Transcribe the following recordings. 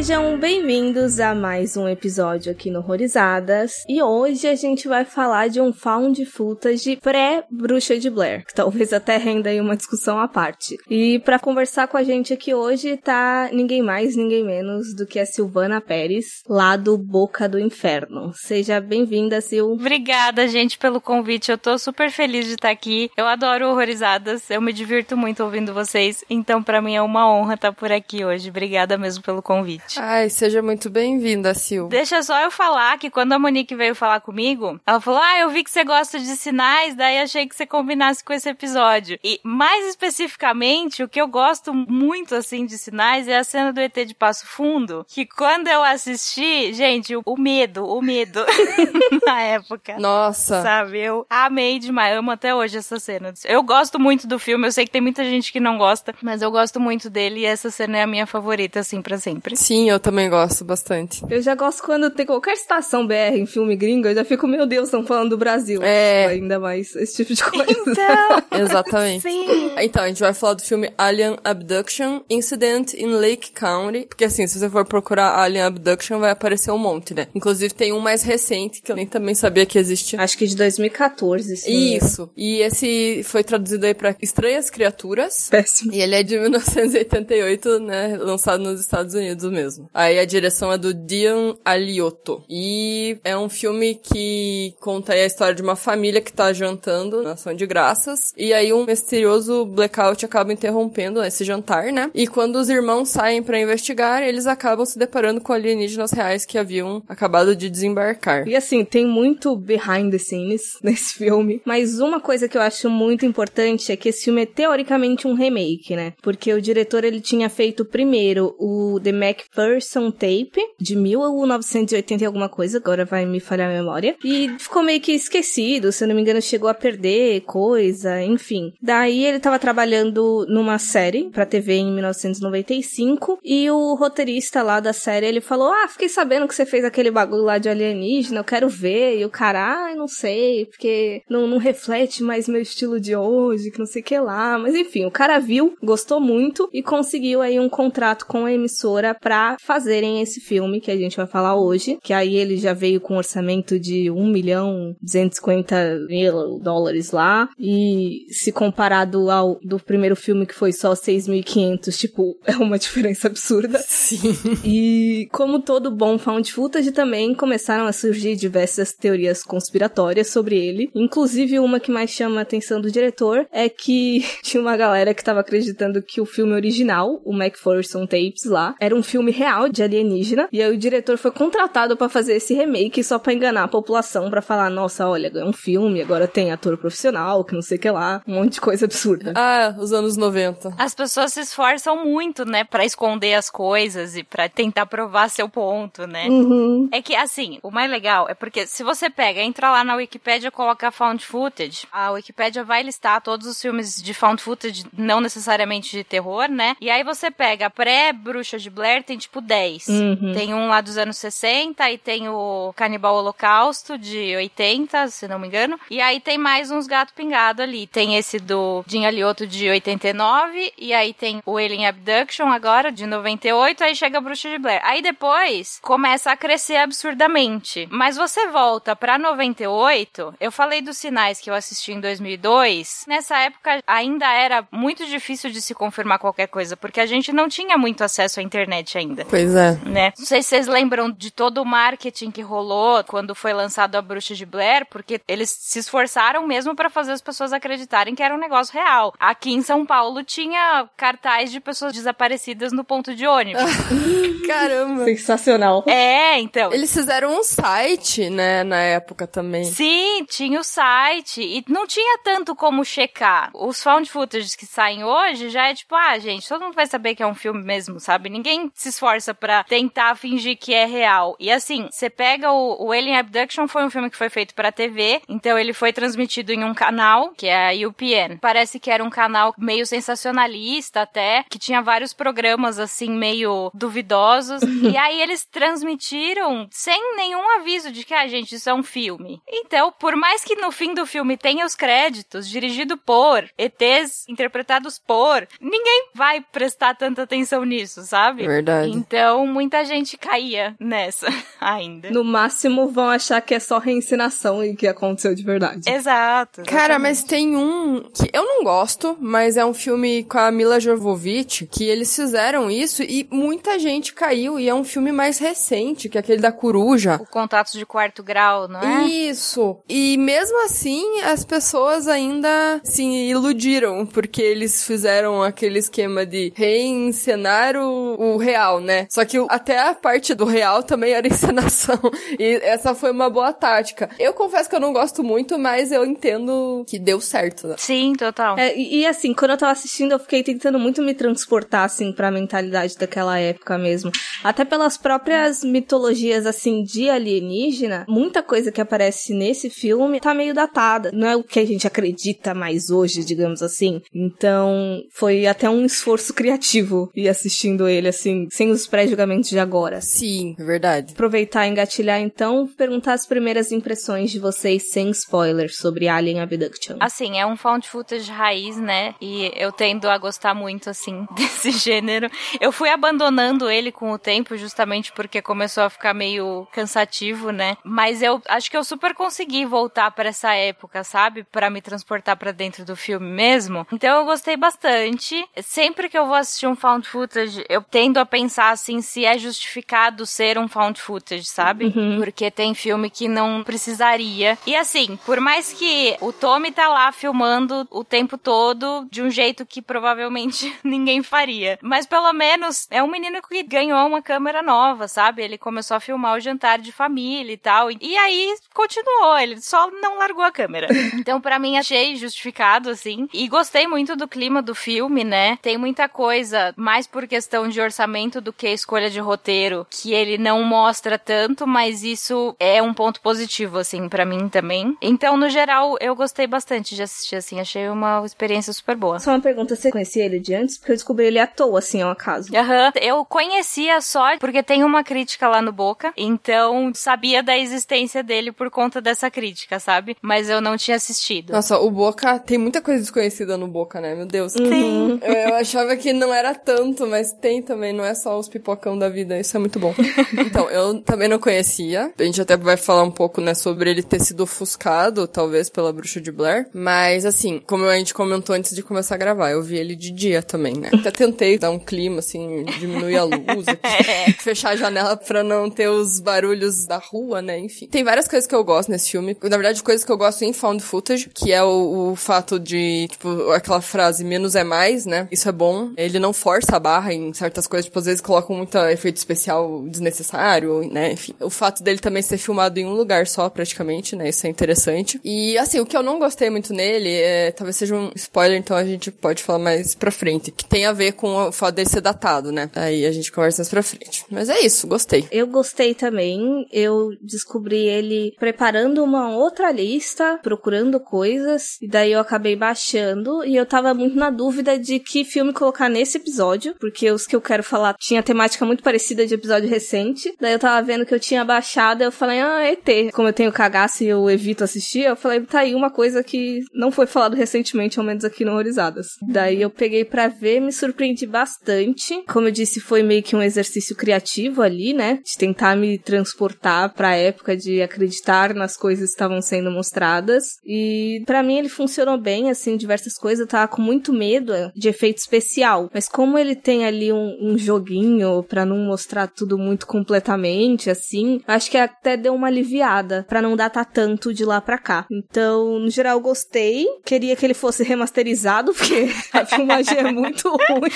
Sejam bem-vindos a mais um episódio aqui no Horrorizadas. E hoje a gente vai falar de um found footage pré-Bruxa de Blair, que talvez até renda aí uma discussão à parte. E para conversar com a gente aqui hoje tá ninguém mais, ninguém menos do que a Silvana Pérez, lá do Boca do Inferno. Seja bem-vinda, Sil. Obrigada, gente, pelo convite. Eu tô super feliz de estar aqui. Eu adoro Horrorizadas, eu me divirto muito ouvindo vocês, então para mim é uma honra estar por aqui hoje. Obrigada mesmo pelo convite. Ai, seja muito bem-vinda, Sil. Deixa só eu falar que quando a Monique veio falar comigo, ela falou: Ah, eu vi que você gosta de sinais, daí achei que você combinasse com esse episódio. E mais especificamente, o que eu gosto muito assim de sinais é a cena do ET de Passo Fundo, que quando eu assisti, gente, o, medo, o medo na época. Nossa. Sabe, eu amei demais, amo até hoje essa cena. Eu gosto muito do filme, eu sei que tem muita gente que não gosta, mas eu gosto muito dele e essa cena é a minha favorita, assim, pra sempre. Sim, eu também gosto bastante. Eu já gosto quando tem qualquer citação BR em filme gringo, eu já fico, meu Deus, estão falando do Brasil. É. Ainda mais esse tipo de coisa. Então, Exatamente. sim. Então, a gente vai falar do filme Alien Abduction Incident in Lake County. Porque assim, se você for procurar Alien Abduction, vai aparecer um monte, né? Inclusive tem um mais recente, que eu nem também sabia que existia. Acho que de 2014, sim. Isso. E esse foi traduzido aí pra Estranhas Criaturas. Péssimo. E ele é de 1988, né? Lançado nos Estados Unidos mesmo. Aí a direção é do Dian Aliotto. E é um filme que conta a história de uma família que tá jantando na ação de graças. E aí um misterioso blackout acaba interrompendo esse jantar, né? E quando os irmãos saem pra investigar, eles acabam se deparando com alienígenas reais que haviam acabado de desembarcar. E assim, tem muito behind the scenes nesse filme. Mas uma coisa que eu acho muito importante é que esse filme é teoricamente um remake, né? Porque o diretor ele tinha feito primeiro o The Macpherson Tape, de 1980 e alguma coisa, agora vai me falhar a memória. E ficou meio que esquecido, se eu não me engano, chegou a perder coisa, enfim. Daí ele tava trabalhando numa série pra TV em 1995 e o roteirista lá da série, ele falou: "Ah, fiquei sabendo que você fez aquele bagulho lá de alienígena, eu quero ver". E o cara: "Ah, não sei, porque não, não reflete mais meu estilo de hoje, que não sei o que lá". Mas enfim, o cara viu, gostou muito e conseguiu aí um contrato com a emissora pra fazerem esse filme que a gente vai falar hoje, que aí ele já veio com um orçamento de 1 milhão 250 mil dólares lá, e se comparado ao do primeiro filme que foi só 6.500, tipo, é uma diferença absurda. Sim. E como todo bom found footage também começaram a surgir diversas teorias conspiratórias sobre ele, inclusive uma que mais chama a atenção do diretor é que tinha uma galera que tava acreditando que o filme original, o Macpherson Tapes lá, era um filme real de alienígena, e aí o diretor foi contratado pra fazer esse remake só pra enganar a população, pra falar, nossa, olha, é um filme, agora tem ator profissional, que não sei o que lá, um monte de coisa absurda. Ah, os anos 90. As pessoas se esforçam muito, né, pra esconder as coisas e pra tentar provar seu ponto, né? Uhum. É que, assim, o mais legal é porque se você pega, entra lá na Wikipédia, coloca found footage, a Wikipédia vai listar todos os filmes de found footage, não necessariamente de terror, né? E aí você pega a pré-Bruxa de Blair, tem tipo 10. Uhum. Tem um lá dos anos 60 e tem o Canibal Holocausto de 80, se não me engano. E aí tem mais uns gato pingado ali. Tem esse do Jim Alioto de 89 e aí tem o Alien Abduction agora de 98, aí chega a Bruxa de Blair. Aí depois começa a crescer absurdamente. Mas você volta pra 98, eu falei dos sinais que eu assisti em 2002. Nessa época ainda era muito difícil de se confirmar qualquer coisa, porque a gente não tinha muito acesso à internet ainda Pois é. né? Não sei se vocês lembram de todo o marketing que rolou quando foi lançado a Bruxa de Blair, porque eles se esforçaram mesmo pra fazer as pessoas acreditarem que era um negócio real. Aqui em São Paulo tinha cartaz de pessoas desaparecidas no ponto de ônibus. Caramba. Sensacional. é, então. Eles fizeram um site, né, na época também. Sim, tinha o site e não tinha tanto como checar. Os found footage que saem hoje já é tipo, ah, gente, todo mundo vai saber que é um filme mesmo, sabe? Ninguém se esforça para tentar fingir que é real. E assim, você pega o, o Alien Abduction foi um filme que foi feito para TV, então ele foi transmitido em um canal, que é a UPN. Parece que era um canal meio sensacionalista até, que tinha vários programas assim meio duvidosos. e aí eles transmitiram sem nenhum aviso de que a ah, gente isso é um filme. Então, por mais que no fim do filme tenha os créditos dirigido por ETs interpretados por, ninguém vai prestar tanta atenção nisso, sabe? Verdade. Então, muita gente caía nessa ainda. No máximo vão achar que é só reencenação e que aconteceu de verdade. Exato. Cara, mas tem um que eu não gosto, mas é um filme com a Mila Jovovich que eles fizeram isso e muita gente caiu e é um filme mais recente, que é aquele da coruja. O Contatos de Quarto Grau, não é? Isso. E mesmo assim, as pessoas ainda se iludiram, porque eles fizeram aquele esquema de reencenar o, o real, né? Só que até a parte do real também era encenação. E essa foi uma boa tática. Eu confesso que eu não gosto muito, mas eu entendo que deu certo. Né? Sim, total. É, e, e, assim, quando eu tava assistindo, eu fiquei tentando muito me transportar, assim, pra mentalidade daquela época mesmo. Até pelas próprias mitologias, assim, de alienígena, muita coisa que aparece nesse filme tá meio datada. Não é o que a gente acredita mais hoje, digamos assim. Então, foi até um esforço criativo ir assistindo ele, assim, sem os pré-julgamentos de agora. Sim, verdade. Aproveitar e engatilhar, então, perguntar as primeiras impressões de vocês sem spoilers sobre Alien Abduction. Assim, é um found footage raiz, né? E eu tendo a gostar muito, assim, desse gênero. Eu fui abandonando ele com o tempo, justamente porque começou a ficar meio cansativo, né? Mas eu acho que eu super consegui voltar para essa época, sabe? Para me transportar para dentro do filme mesmo. Então eu gostei bastante. Sempre que eu vou assistir um found footage, eu tendo a pensar assim se é justificado ser um found footage, sabe? Uhum. Porque tem filme que não precisaria. E assim, por mais que o Tommy tá lá filmando o tempo todo de um jeito que provavelmente ninguém faria, mas pelo menos é um menino que ganhou uma câmera nova, sabe? Ele começou a filmar o jantar de família e tal. E aí continuou, ele só não largou a câmera. Então, para mim, achei justificado, assim. E gostei muito do clima do filme, né? Tem muita coisa, mais por questão de orçamento do que escolha de roteiro, que ele não mostra tanto, mas isso é um ponto positivo, assim, para mim também. Então, no geral, eu gostei bastante de assistir, assim. Achei uma experiência super boa. Só uma pergunta, você conhecia ele de antes? Porque eu descobri ele à toa, assim, ao acaso. Aham. Uhum. Eu conhecia só porque tem uma crítica lá no Boca, então sabia da existência dele por conta dessa crítica, sabe? Mas eu não tinha assistido. Nossa, o Boca tem muita coisa desconhecida no Boca, né? Meu Deus. Sim. Eu, eu achava que não era tanto, mas tem também, não é só os pipocão da vida, isso é muito bom. então, eu também não conhecia. A gente até vai falar um pouco, né, sobre ele ter sido ofuscado, talvez, pela bruxa de Blair. Mas, assim, como a gente comentou antes de começar a gravar, eu vi ele de dia também, né? Até tentei dar um clima, assim, diminuir a luz aqui, fechar a janela pra não ter os barulhos da rua, né? Enfim. Tem várias coisas que eu gosto nesse filme. Na verdade, coisas que eu gosto em found footage, que é o, o fato de, tipo, aquela frase menos é mais, né? Isso é bom. Ele não força a barra em certas coisas, tipo, às vezes colocam muito efeito especial desnecessário, né? Enfim. O fato dele também ser filmado em um lugar só, praticamente, né? Isso é interessante. E, assim, o que eu não gostei muito nele, é, talvez seja um spoiler, então a gente pode falar mais pra frente, que tem a ver com o fato dele ser datado, né? Aí a gente conversa mais pra frente. Mas é isso, gostei. Eu gostei também. Eu descobri ele preparando uma outra lista, procurando coisas, e daí eu acabei baixando, e eu tava muito na dúvida de que filme colocar nesse episódio, porque os que eu quero falar tinha temática muito parecida de episódio recente. Daí eu tava vendo que eu tinha baixado, eu falei, ah, ET. Como eu tenho cagaço e eu evito assistir, eu falei, tá aí uma coisa que não foi falado recentemente, ao menos aqui no Horrorizadas. Daí eu peguei para ver, me surpreendi bastante. Como eu disse, foi meio que um exercício criativo ali, né? De tentar me transportar pra época de acreditar nas coisas que estavam sendo mostradas. E para mim ele funcionou bem, assim, diversas coisas. Eu tava com muito medo de efeito especial. Mas como ele tem ali um, um joguinho para não mostrar tudo muito completamente, assim, acho que até deu uma aliviada para não datar tanto de lá pra cá. Então, no geral, gostei. Queria que ele fosse remasterizado, porque a filmagem é muito ruim.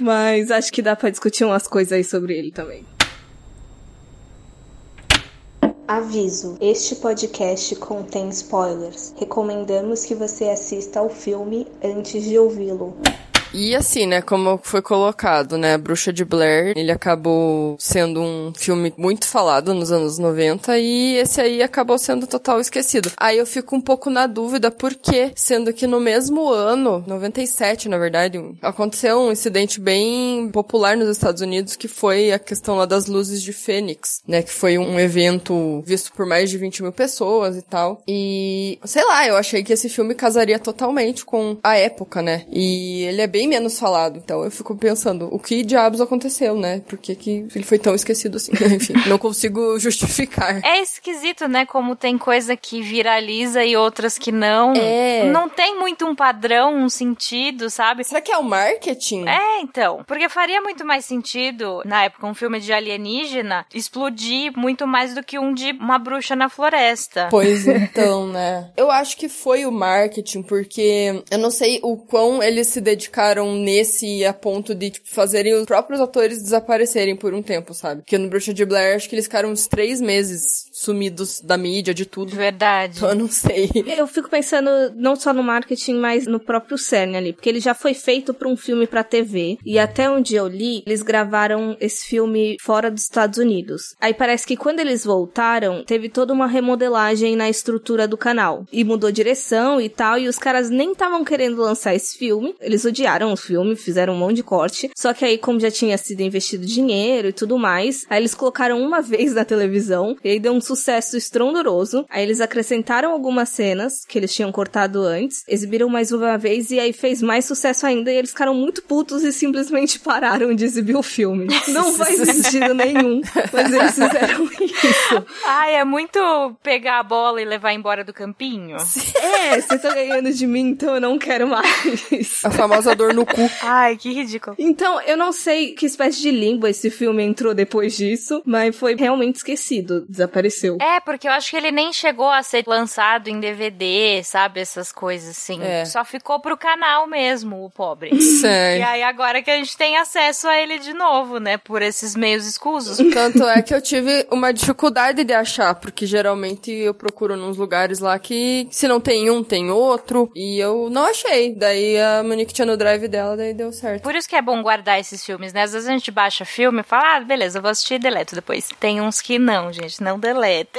Mas acho que dá para discutir umas coisas aí sobre ele também. Aviso: este podcast contém spoilers. Recomendamos que você assista ao filme antes de ouvi-lo. E assim, né, como foi colocado, né, Bruxa de Blair, ele acabou sendo um filme muito falado nos anos 90 e esse aí acabou sendo total esquecido. Aí eu fico um pouco na dúvida por quê, sendo que no mesmo ano, 97, na verdade, aconteceu um incidente bem popular nos Estados Unidos que foi a questão lá das luzes de Fênix, né, que foi um evento visto por mais de 20 mil pessoas e tal. E, sei lá, eu achei que esse filme casaria totalmente com a época, né? E ele é bem menos falado. Então eu fico pensando, o que diabos aconteceu, né? Por que, que ele foi tão esquecido assim? Enfim, não consigo justificar. É esquisito, né? Como tem coisa que viraliza e outras que não. É. Não tem muito um padrão, um sentido, sabe? Será que é o marketing? É, então. Porque faria muito mais sentido, na época, um filme de alienígena explodir muito mais do que um de uma bruxa na floresta. Pois então, né? Eu acho que foi o marketing, porque eu não sei o quão eles se dedicaram nesse a ponto de, tipo, fazerem os próprios atores desaparecerem por um tempo, sabe? Porque no Bruxa de Blair, acho que eles ficaram uns três meses sumidos da mídia, de tudo. Verdade. Então eu não sei. Eu fico pensando não só no marketing, mas no próprio CERN ali, porque ele já foi feito para um filme para TV e até onde eu li, eles gravaram esse filme fora dos Estados Unidos. Aí parece que quando eles voltaram, teve toda uma remodelagem na estrutura do canal e mudou direção e tal, e os caras nem estavam querendo lançar esse filme. Eles odiaram o filme, fizeram um monte de corte. Só que aí como já tinha sido investido dinheiro e tudo mais, aí eles colocaram uma vez na televisão e aí deu um sucesso estrondoso. Aí eles acrescentaram algumas cenas que eles tinham cortado antes, exibiram mais uma vez e aí fez mais sucesso ainda e eles ficaram muito putos e simplesmente pararam de exibir o filme. Não faz sentido nenhum, mas eles fizeram isso. Ai, é muito pegar a bola e levar embora do campinho. É, você tá ganhando de mim, então eu não quero mais. A famosa dor no cu. Ai, que ridículo. Então, eu não sei que espécie de limbo esse filme entrou depois disso, mas foi realmente esquecido, desapareceu. É, porque eu acho que ele nem chegou a ser lançado em DVD, sabe? Essas coisas assim. É. Só ficou pro canal mesmo, o pobre. E Sério. aí agora que a gente tem acesso a ele de novo, né? Por esses meios escusos. Tanto é que eu tive uma dificuldade de achar, porque geralmente eu procuro nos lugares lá que se não tem um, tem outro. E eu não achei. Daí a Monique tinha no drive dela, daí deu certo. Por isso que é bom guardar esses filmes, né? Às vezes a gente baixa filme e fala, ah, beleza, eu vou assistir e deleto depois. Tem uns que não, gente, não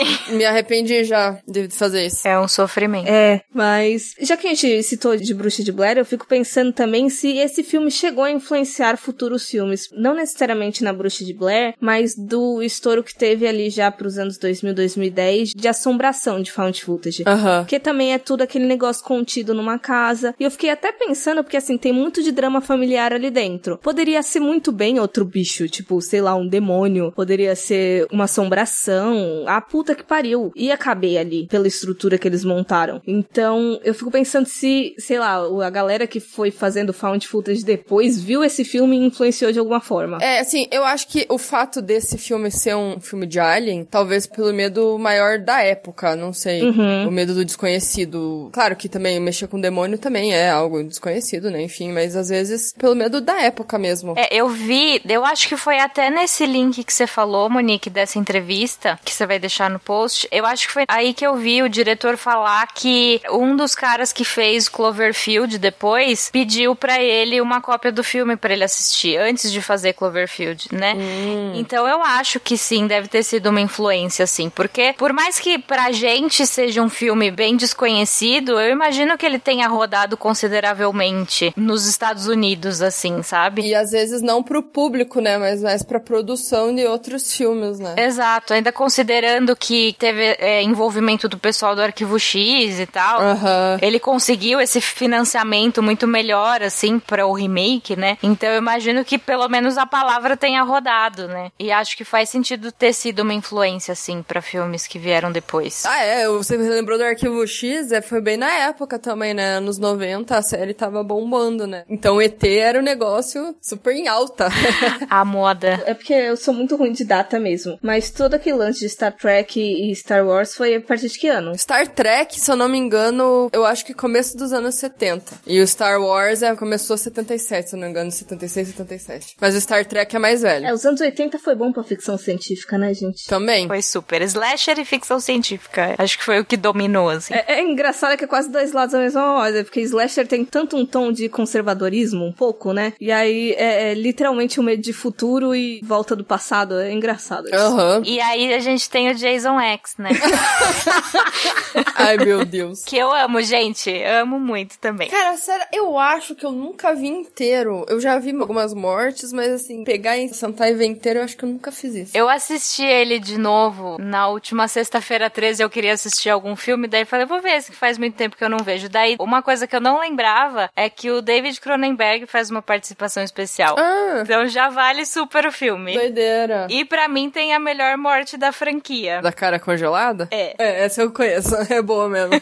Me arrependi já de fazer isso. É um sofrimento. É, mas já que a gente citou de Bruxa de Blair, eu fico pensando também se esse filme chegou a influenciar futuros filmes, não necessariamente na Bruxa de Blair, mas do estouro que teve ali já pros anos 2000, 2010 de assombração de found footage. Aham. Porque também é tudo aquele negócio contido numa casa. E eu fiquei até pensando, porque assim, tem muito de drama familiar ali dentro. Poderia ser muito bem outro bicho, tipo, sei lá, um demônio. Poderia ser uma assombração. A puta que pariu. Ia caber ali, pela estrutura que eles montaram. Então, eu fico pensando se, sei lá, a galera que foi fazendo found footage depois viu esse filme e influenciou de alguma forma. É, assim, eu acho que o fato desse filme ser um filme de Alien, talvez pelo medo maior da época, não sei. Uhum. O medo do desconhecido. Claro que também mexer com demônio também é algo desconhecido, né? Enfim, mas às vezes pelo medo da época mesmo. É, eu vi, eu acho que foi até nesse link que você falou, Monique, dessa entrevista, que você vai deixar no post. Eu acho que foi aí que eu vi o diretor falar que um dos caras que fez Cloverfield depois pediu pra ele uma cópia do filme pra ele assistir antes de fazer Cloverfield, né? Então eu acho que sim, deve ter sido uma influência, assim, porque por mais que pra gente seja um filme bem desconhecido, eu imagino que ele tenha rodado consideravelmente nos Estados Unidos, assim, sabe? E às vezes não pro público, né? Mas mais pra produção de outros filmes, né? Exato, ainda considerando que teve é, envolvimento do pessoal do Arquivo X e tal. Aham. Ele conseguiu esse financiamento muito melhor, assim, para o remake, né? Então eu imagino que pelo menos a palavra tenha rodado, né? E acho que faz sentido ter sido uma influência, assim, para filmes que vieram depois. Ah, é, você lembrou do Arquivo X? É, foi bem na época também, né? Anos 90, a série tava bombando, né? Então ET era um negócio super em alta. A moda. É porque eu sou muito ruim de data mesmo. Mas todo aquele lance de Star Trek e Star Wars foi a partir de que ano? Star Trek, se eu não me engano, eu acho que começo dos anos 70. E o Star Wars é, começou 77, se eu não me engano, 76, 77. Mas o Star Trek é mais velho. É, os anos 80 foi bom pra ficção científica, né, gente? Também. Foi super. Slasher e ficção científica. Acho que foi o que dominou, assim. É, é engraçado que é quase dois lados da mesma moeda, porque Slasher tem tanto um tom de conservadorismo, um pouco, né? E aí é, é literalmente um medo de futuro e volta do passado. É engraçado isso. Aham. E aí a gente tem Jason X, né? Ai, meu Deus. que eu amo, gente. Amo muito também. Cara, sério, eu acho que eu nunca vi inteiro. Eu já vi algumas mortes, mas assim, pegar e sentar e ver inteiro, eu acho que eu nunca fiz isso. Eu assisti ele de novo na última sexta-feira 13. Eu queria assistir algum filme, daí falei, vou ver, esse que faz muito tempo que eu não vejo. Daí, uma coisa que eu não lembrava é que o David Cronenberg faz uma participação especial. Ah, Então já vale super o filme. doideira. E pra mim tem a melhor morte da franquia. Da cara congelada? É. É, essa eu conheço. É boa mesmo.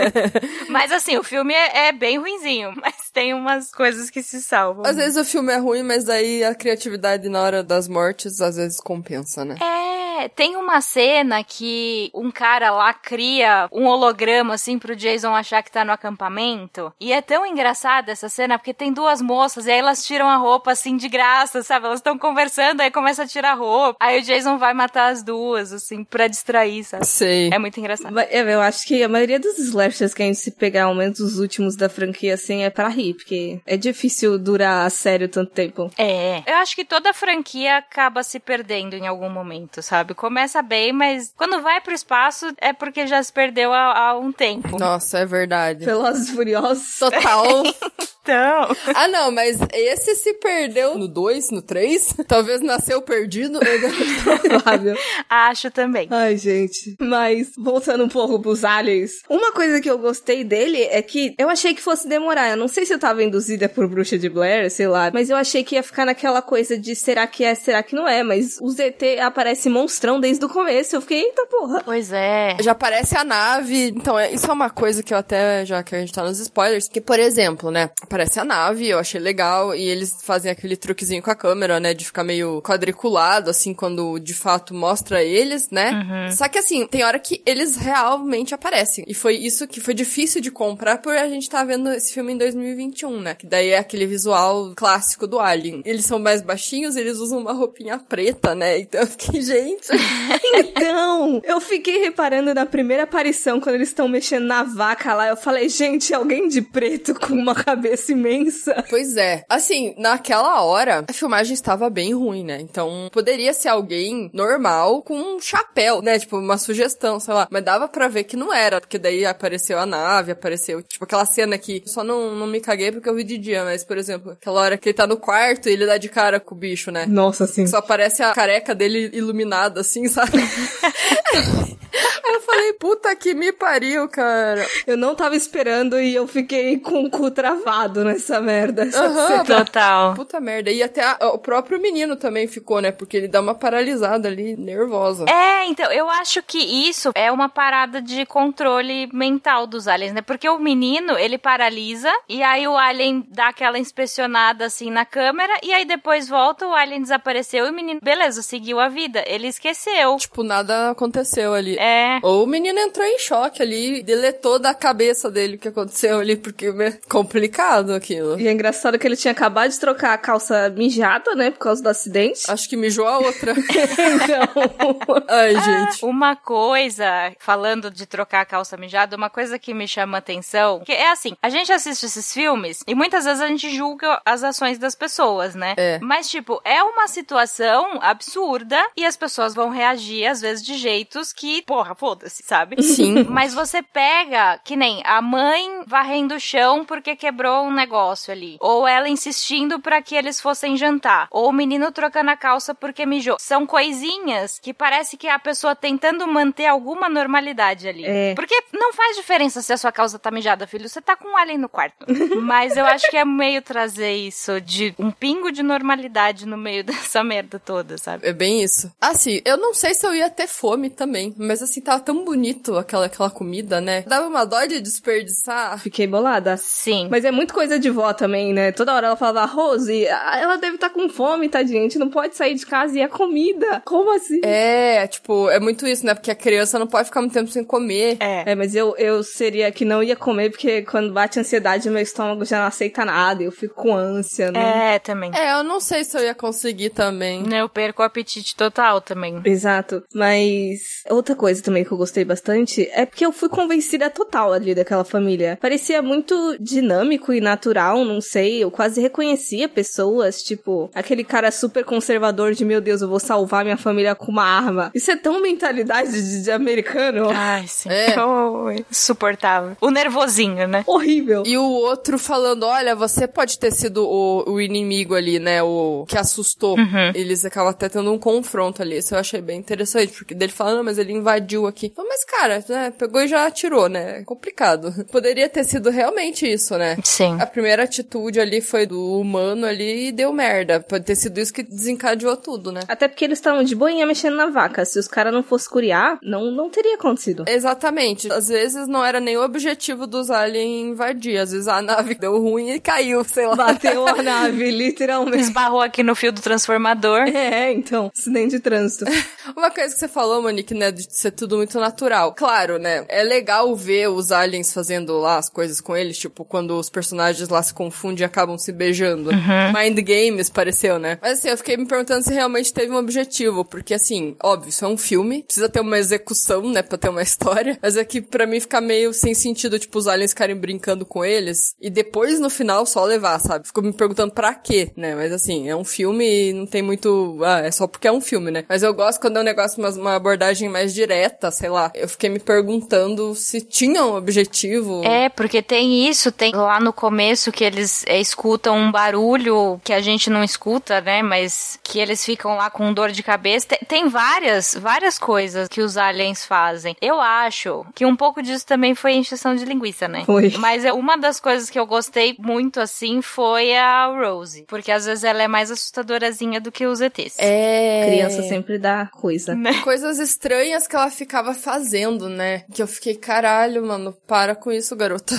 Mas assim, o filme é, é bem ruinzinho, mas tem umas coisas que se salvam. Às vezes o filme é ruim, mas daí a criatividade na hora das mortes às vezes compensa, né? É, tem uma cena que um cara lá cria um holograma assim pro Jason achar que tá no acampamento. E é tão engraçada essa cena porque tem duas moças e aí elas tiram a roupa assim de graça, sabe? Elas estão conversando, aí começa a tirar a roupa. Aí o Jason vai matar as duas, assim, pra distrair, sabe? Sei. É muito engraçado. Mas, é, Eu acho que a maioria dos slashers que a gente se pegar, ao menos os últimos da franquia, assim, é pra rir, porque é difícil durar a sério tanto tempo. É. Eu acho que toda franquia acaba se perdendo em algum momento, sabe? Começa bem, mas quando vai pro espaço é porque já se perdeu há, há um tempo. Nossa, é verdade. Velozes e Furiosos. Total. Então. ah, não, mas esse se perdeu no 2, no 3. Talvez nasceu perdido. Provável. Acho também. Ai, gente. Mas, voltando um pouco pros aliens, uma coisa que eu gostei dele é que eu achei que fosse demorar. Eu não sei se eu tava induzida por Bruxa de Blair, sei lá, mas eu achei que ia ficar naquela coisa de será que é, será que não é, mas o ZT aparece monstrão desde o começo. Eu fiquei, eita porra. Pois é. Já aparece a nave. Então, é- isso é uma coisa que eu até, já que a gente tá nos spoilers, que, por exemplo, né, aparece a nave, eu achei legal, e eles fazem aquele truquezinho com a câmera, né, de ficar meio quadriculado, assim, quando de fato mostra eles, né? Só que assim, tem hora que eles realmente aparecem. E foi isso que foi difícil de comprar por a gente tá vendo esse filme em 2021, né? Que daí é aquele visual clássico do Alien. Eles são mais baixinhos, eles usam uma roupinha preta, né? Então eu fiquei, gente. Então, eu fiquei reparando na primeira aparição, quando eles estão mexendo na vaca lá, eu falei, gente, alguém de preto com uma cabeça imensa. Pois é. Assim, naquela hora, a filmagem estava bem ruim, né? Então, poderia ser alguém normal com um chapéu, né? Tipo, uma sugestão, sei lá. Mas dava pra ver que não era, porque daí apareceu a nave, apareceu, tipo, aquela cena que só não, não me caguei porque eu vi de dia, mas, por exemplo, aquela hora que ele tá no quarto e ele dá de cara com o bicho, né? Nossa, assim. Só aparece a careca dele iluminada, assim, sabe? Aí eu falei, puta que me pariu, cara. Eu não tava esperando e eu fiquei com o cu travado nessa merda. Essa Aham, cena. Total. Puta merda. E até a- o próprio menino também ficou, né? Porque ele dá uma paralisada ali, nervosa. É, então, eu acho que isso é uma parada de controle mental dos aliens, né? Porque o menino, ele paralisa, e aí o alien dá aquela inspecionada assim na câmera, e aí depois volta, o alien desapareceu e o menino, beleza, seguiu a vida. Ele esqueceu. Tipo, nada aconteceu ali. É. Ou o menino entrou em choque ali, deletou da cabeça dele o que aconteceu ali, porque é complicado aquilo. E é engraçado que ele tinha acabado de trocar a calça mijada, né? Por causa do acidente. Acho que mijou a outra. então. Ai, gente. Uma coisa, falando de trocar a calça mijada, uma coisa que me chama atenção, que é assim, a gente assiste esses filmes e muitas vezes a gente julga as ações das pessoas, né? É. Mas, tipo, é uma situação absurda e as pessoas vão reagir, às vezes, de jeitos que, porra, foda-se, sabe? Sim. Mas você pega, que nem a mãe varrendo o chão porque quebrou um negócio ali. Ou ela insistindo pra que eles fossem jantar. Ou o menino trocando a calça porque mijou. São coisinhas que parece que é a pessoa tentando manter alguma normalidade ali. É. Porque não faz diferença se a sua calça tá mijada, filho. Você tá com um alien no quarto. Mas eu acho que é meio trazer isso de um pingo de normalidade no meio dessa merda toda, sabe? É bem isso. Assim, eu não sei se eu ia ter fome também, mas assim, tava tão bonito aquela, aquela comida, né? Dava uma dó de desperdiçar. Fiquei bolada. Sim. Mas é muito coisa de vó também, né? Toda hora ela falava, Rose, ela deve estar tá com fome, tadinha. A gente não pode sair de casa e a comida. Como assim? É, tipo, é muito isso, né? Porque a criança não pode ficar muito tempo sem comer. É. É, mas eu, eu seria que não ia comer, porque quando bate ansiedade, meu estômago já não aceita nada. Eu fico com ânsia, né? É, também. É, eu não sei se eu ia conseguir também. Eu perco o apetite total também. Exato. Mas outra coisa também que eu gostei bastante é porque eu fui convencida total ali daquela família. Parecia muito dinâmico e natural, não sei. Eu quase reconhecia pessoas, tipo, aquele cara super conservador de meu Deus, eu vou salvar minha família com uma arma. Isso é tão mentalidade de, de americano. Ai, sim. É. Oh, insuportável. O nervosinho, né? Horrível. E o outro falando, olha, você pode ter sido o, o inimigo ali, né? O que assustou. Eles acabam até tendo um confronto ali. Isso eu achei bem interessante, porque dele falando, mas ele invadiu aqui. Mas, cara, né, pegou e já atirou, né? É complicado. Poderia ter sido realmente isso, né? Sim. A primeira atitude ali foi do humano ali e deu merda. Pode ter sido isso que desencadeou tudo, né? Até porque eles estavam de boinha mexendo na vaca. Se os caras não fossem curiar, não, não teria acontecido. Exatamente. Às vezes não era nem o objetivo dos aliens invadir. Às vezes a nave deu ruim e caiu, sei lá. Bateu a nave, literalmente. Esbarrou aqui no fio do transformador. É, então, acidente de trânsito. Uma coisa que você falou, Monique, né, de ser tudo muito natural. Claro, né, é legal ver os aliens fazendo lá as coisas com eles, tipo, quando os personagens lá se confundem e acabam se beijando. Mind Games pareceu, né? Mas assim, eu fiquei me perguntando se realmente teve um objetivo, porque assim, óbvio, isso é um filme, precisa ter uma execução, né, pra ter uma história, mas é que pra mim fica meio sem sentido, tipo, os aliens ficarem brincando com eles e depois no final só levar, sabe? Fico me perguntando pra quê, né? Mas assim, é um filme e não tem muito. Ah, é só porque é um filme, né? Mas eu gosto quando é um negócio, uma, uma abordagem mais direta, sei lá. Eu fiquei me perguntando se tinha um objetivo. É, porque tem isso, tem lá no começo que eles é, escutam um barulho que a gente não escuta, né? Mas que eles ficam lá com dor de cabeça. Tem, tem várias, várias coisas que os aliens fazem. Eu acho que um pouco disso também foi encheção de linguiça, né? Foi. Mas é, uma das coisas que eu gostei muito, assim, foi a Rose. Porque às vezes ela é mais assustadorazinha do que os ETs. É. Criança sempre dá coisa. Coisas estranhas que ela ficava fazendo, né? Que eu fiquei, caralho, mano, para com isso, garota.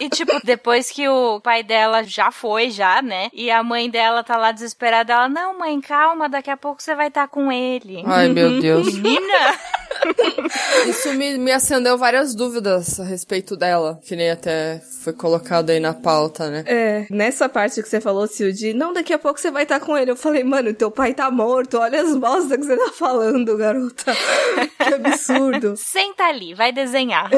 E, tipo, depois que o pai dela já foi, já, né? E a mãe dela tá lá desesperada, ela, não, mãe, calma, daqui a pouco você vai estar com ele. Ai, meu Deus. Menina! Isso me, me acendeu várias dúvidas a respeito dela, que nem até foi colocado aí na pauta, né? É, nessa parte que você falou, Sil, de não, daqui a pouco você vai estar com ele. Eu falei, mano, teu pai tá morto, olha as bosta que você tá falando, garota. que absurdo. Senta ali, vai desenhar.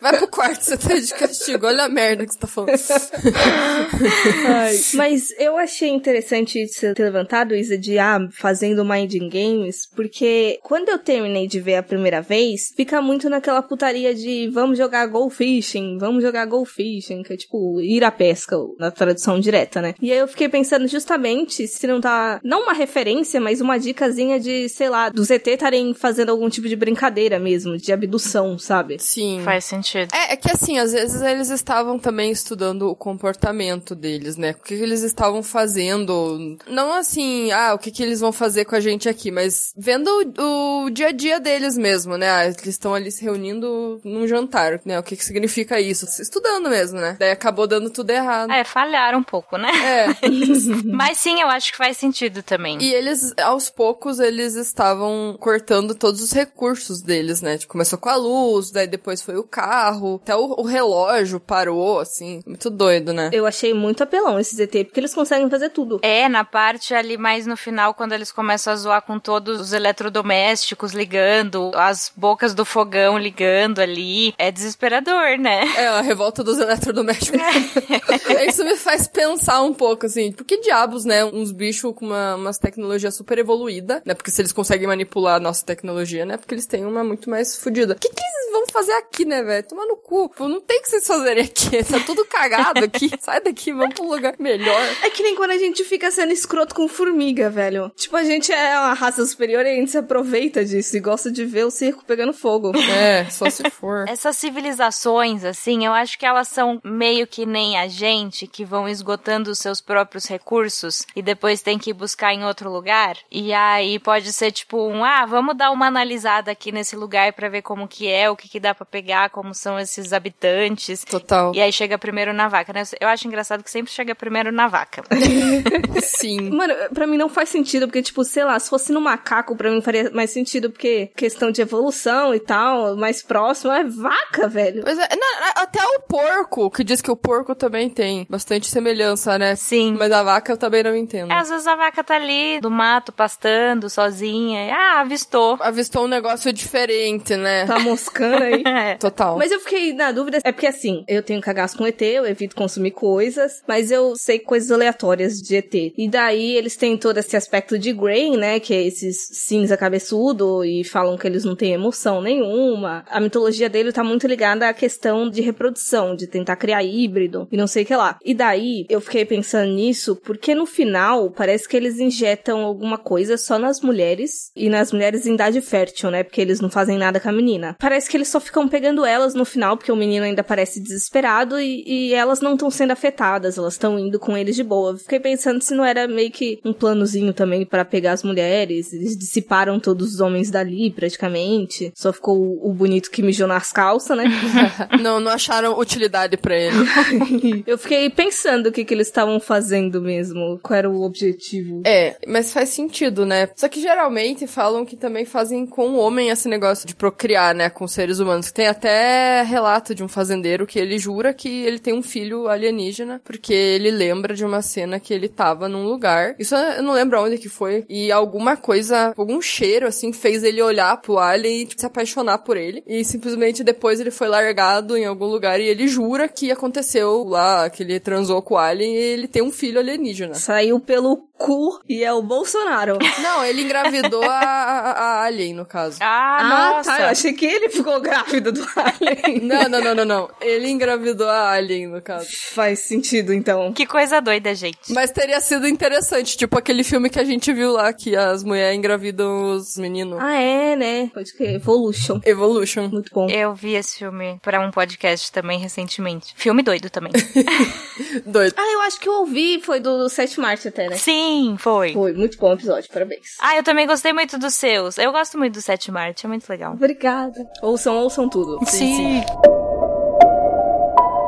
Vai pro quarto, você tá de castigo. Olha a merda que você tá falando. Mas eu achei interessante você ter levantado, Isa, de ah, fazendo Minding Games, porque quando eu terminei de ver a primeira vez, fica muito naquela putaria de vamos jogar Go Fishing, vamos jogar Go Fishing, que é tipo ir à pesca, na tradução direta, né? E aí eu fiquei pensando justamente se não tá, não uma referência, mas uma dicasinha de, sei lá, dos ET estarem fazendo algum tipo de brincadeira mesmo, de abdução, sabe? Sim. Faz sentido. É, é que assim, às vezes eles estavam também estudando o comportamento deles, né? O que, que eles estavam fazendo. Não assim, ah, o que, que eles vão fazer com a gente aqui, mas vendo o, o dia a dia deles mesmo, né? Ah, eles estão ali se reunindo num jantar, né? O que, que significa isso? Estudando mesmo, né? Daí acabou dando tudo errado. É, falharam um pouco, né? É. Mas sim, eu acho que faz sentido também. E eles, aos poucos, eles estavam cortando todos os recursos deles, né? Tipo, começou com a luz, daí depois foi o carro, até o, o relógio parou, assim. Muito doido, né? Eu achei muito apelão esse ZT, porque eles conseguem fazer tudo. É, na parte ali mais no final, quando eles começam a zoar com todos os eletrodomésticos ligando, as bocas do fogão ligando ali, é desesperador, né? É, a revolta dos eletrodomésticos. Isso me faz pensar um pouco, assim, por que diabos, né, uns bichos com uma, umas tecnologias super evoluída, né, porque se eles conseguem manipular a nossa tecnologia, né, porque eles têm uma muito mais fodida. O que que eles vão fazer aqui, né, velho? Tomar no cu. Pô, não tem o que vocês fazerem aqui, tá tudo cagado aqui. Sai daqui, vamos pra um lugar melhor. É que nem quando a gente fica sendo escroto com formiga, velho. Tipo, a gente é uma raça superior e a gente se aproveita disso. e gosta de ver o circo pegando fogo. É, só se for. Essas civilizações, assim, eu acho que elas são meio que nem a gente, que vão esgotando os seus próprios recursos e depois tem que buscar em outro lugar. E aí pode ser tipo um, ah, vamos dar uma analisada aqui nesse lugar para ver como que é, o que que dá para pegar, como são esses habitantes. Total. E aí chega primeiro na vaca, né? Eu acho engraçado que sempre chega primeiro na vaca. Sim. Mano, pra mim não faz sentido, porque, tipo, sei lá, se fosse no macaco, pra mim faria mais sentido, porque questão de evolução e tal, mais próximo, é vaca, velho. Pois é, não, até o porco, que diz que o porco também tem bastante semelhança, né? Sim. Mas a vaca eu também não entendo. É, às vezes a vaca tá ali do mato, pastando, sozinha. e, ah, avistou. Avistou um negócio diferente, né? Tá moscando aí. É. Total. Mas eu fiquei na dúvida, é porque assim, eu tenho cagaço com ET, eu evito consumir coisas, mas eu sei coisas aleatórias de ET. E daí eles têm todo esse aspecto de Grey, né, que é esses cinza cabeçudo e falam que eles não têm emoção nenhuma. A mitologia dele tá muito ligada à questão de reprodução, de tentar criar híbrido e não sei o que lá. E daí eu fiquei pensando nisso porque no final parece que eles injetam alguma coisa só nas mulheres e nas mulheres em idade fértil, né, porque eles não fazem nada com a menina. Parece que eles só ficam pegando elas no final porque o menino ainda parece desesperado e, e elas não estão sendo afetadas, elas estão indo com eles de boa. Fiquei pensando se não era meio que um planozinho também para pegar as mulheres. Eles dissiparam todos os homens dali, praticamente. Só ficou o, o bonito que mijou nas calças, né? não, não acharam utilidade pra ele. Eu fiquei pensando o que, que eles estavam fazendo mesmo. Qual era o objetivo. É, mas faz sentido, né? Só que geralmente falam que também fazem com o homem esse negócio de procriar, né? Com seres humanos. Tem até relato de um fazendeiro que ele jura que ele tem um filho alienígena, porque ele lembra de uma cena que ele tava num lugar. Isso eu não lembro onde que foi. E alguma coisa, algum cheiro, assim, fez ele olhar pro alien e tipo, se apaixonar por ele. E simplesmente depois ele foi largado em algum lugar e ele jura que aconteceu lá, que ele transou com o alien e ele tem um filho alienígena. Saiu pelo cu e é o Bolsonaro. Não, ele engravidou a, a, a alien, no caso. Ah, Ah, nossa. tá. Eu achei que ele ficou grávido do alien. Não, não, não, não, não. Ele engravidou a alien, no caso. Faz sentido, então. Que coisa doida, gente. Mas teria sido interessante, tipo aquele filme que a gente viu lá, que as mulheres engravidam os meninos. Ah, é, né? Pode crer. Evolution. Evolution. Muito bom. Eu vi esse filme pra um podcast também recentemente. Filme doido também. Doido. Ah, eu acho que eu ouvi, foi do 7 de março até, né? Sim, foi. Foi, muito bom o episódio, parabéns. Ah, eu também gostei muito dos seus. Eu gosto muito do 7 Marte, é muito legal. Obrigada. Ouçam, ouçam tudo. Sim.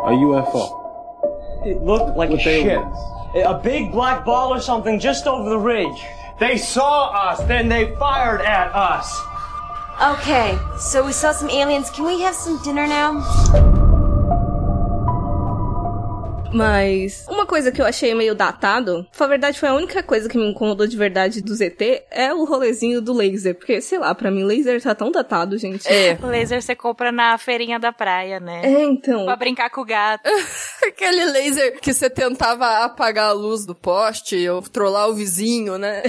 A UFO. It looked like What a ship. was. A big black ball or something just over the ridge. They saw us, then they fired at us. Okay, so we saw some aliens. Can we have some dinner now? Mas uma coisa que eu achei meio datado, na verdade foi a única coisa que me incomodou de verdade do ZT, é o rolezinho do laser. Porque, sei lá, pra mim laser tá tão datado, gente. É. O laser você compra na feirinha da praia, né? É, então. Pra brincar com o gato. Aquele laser que você tentava apagar a luz do poste ou trollar o vizinho, né?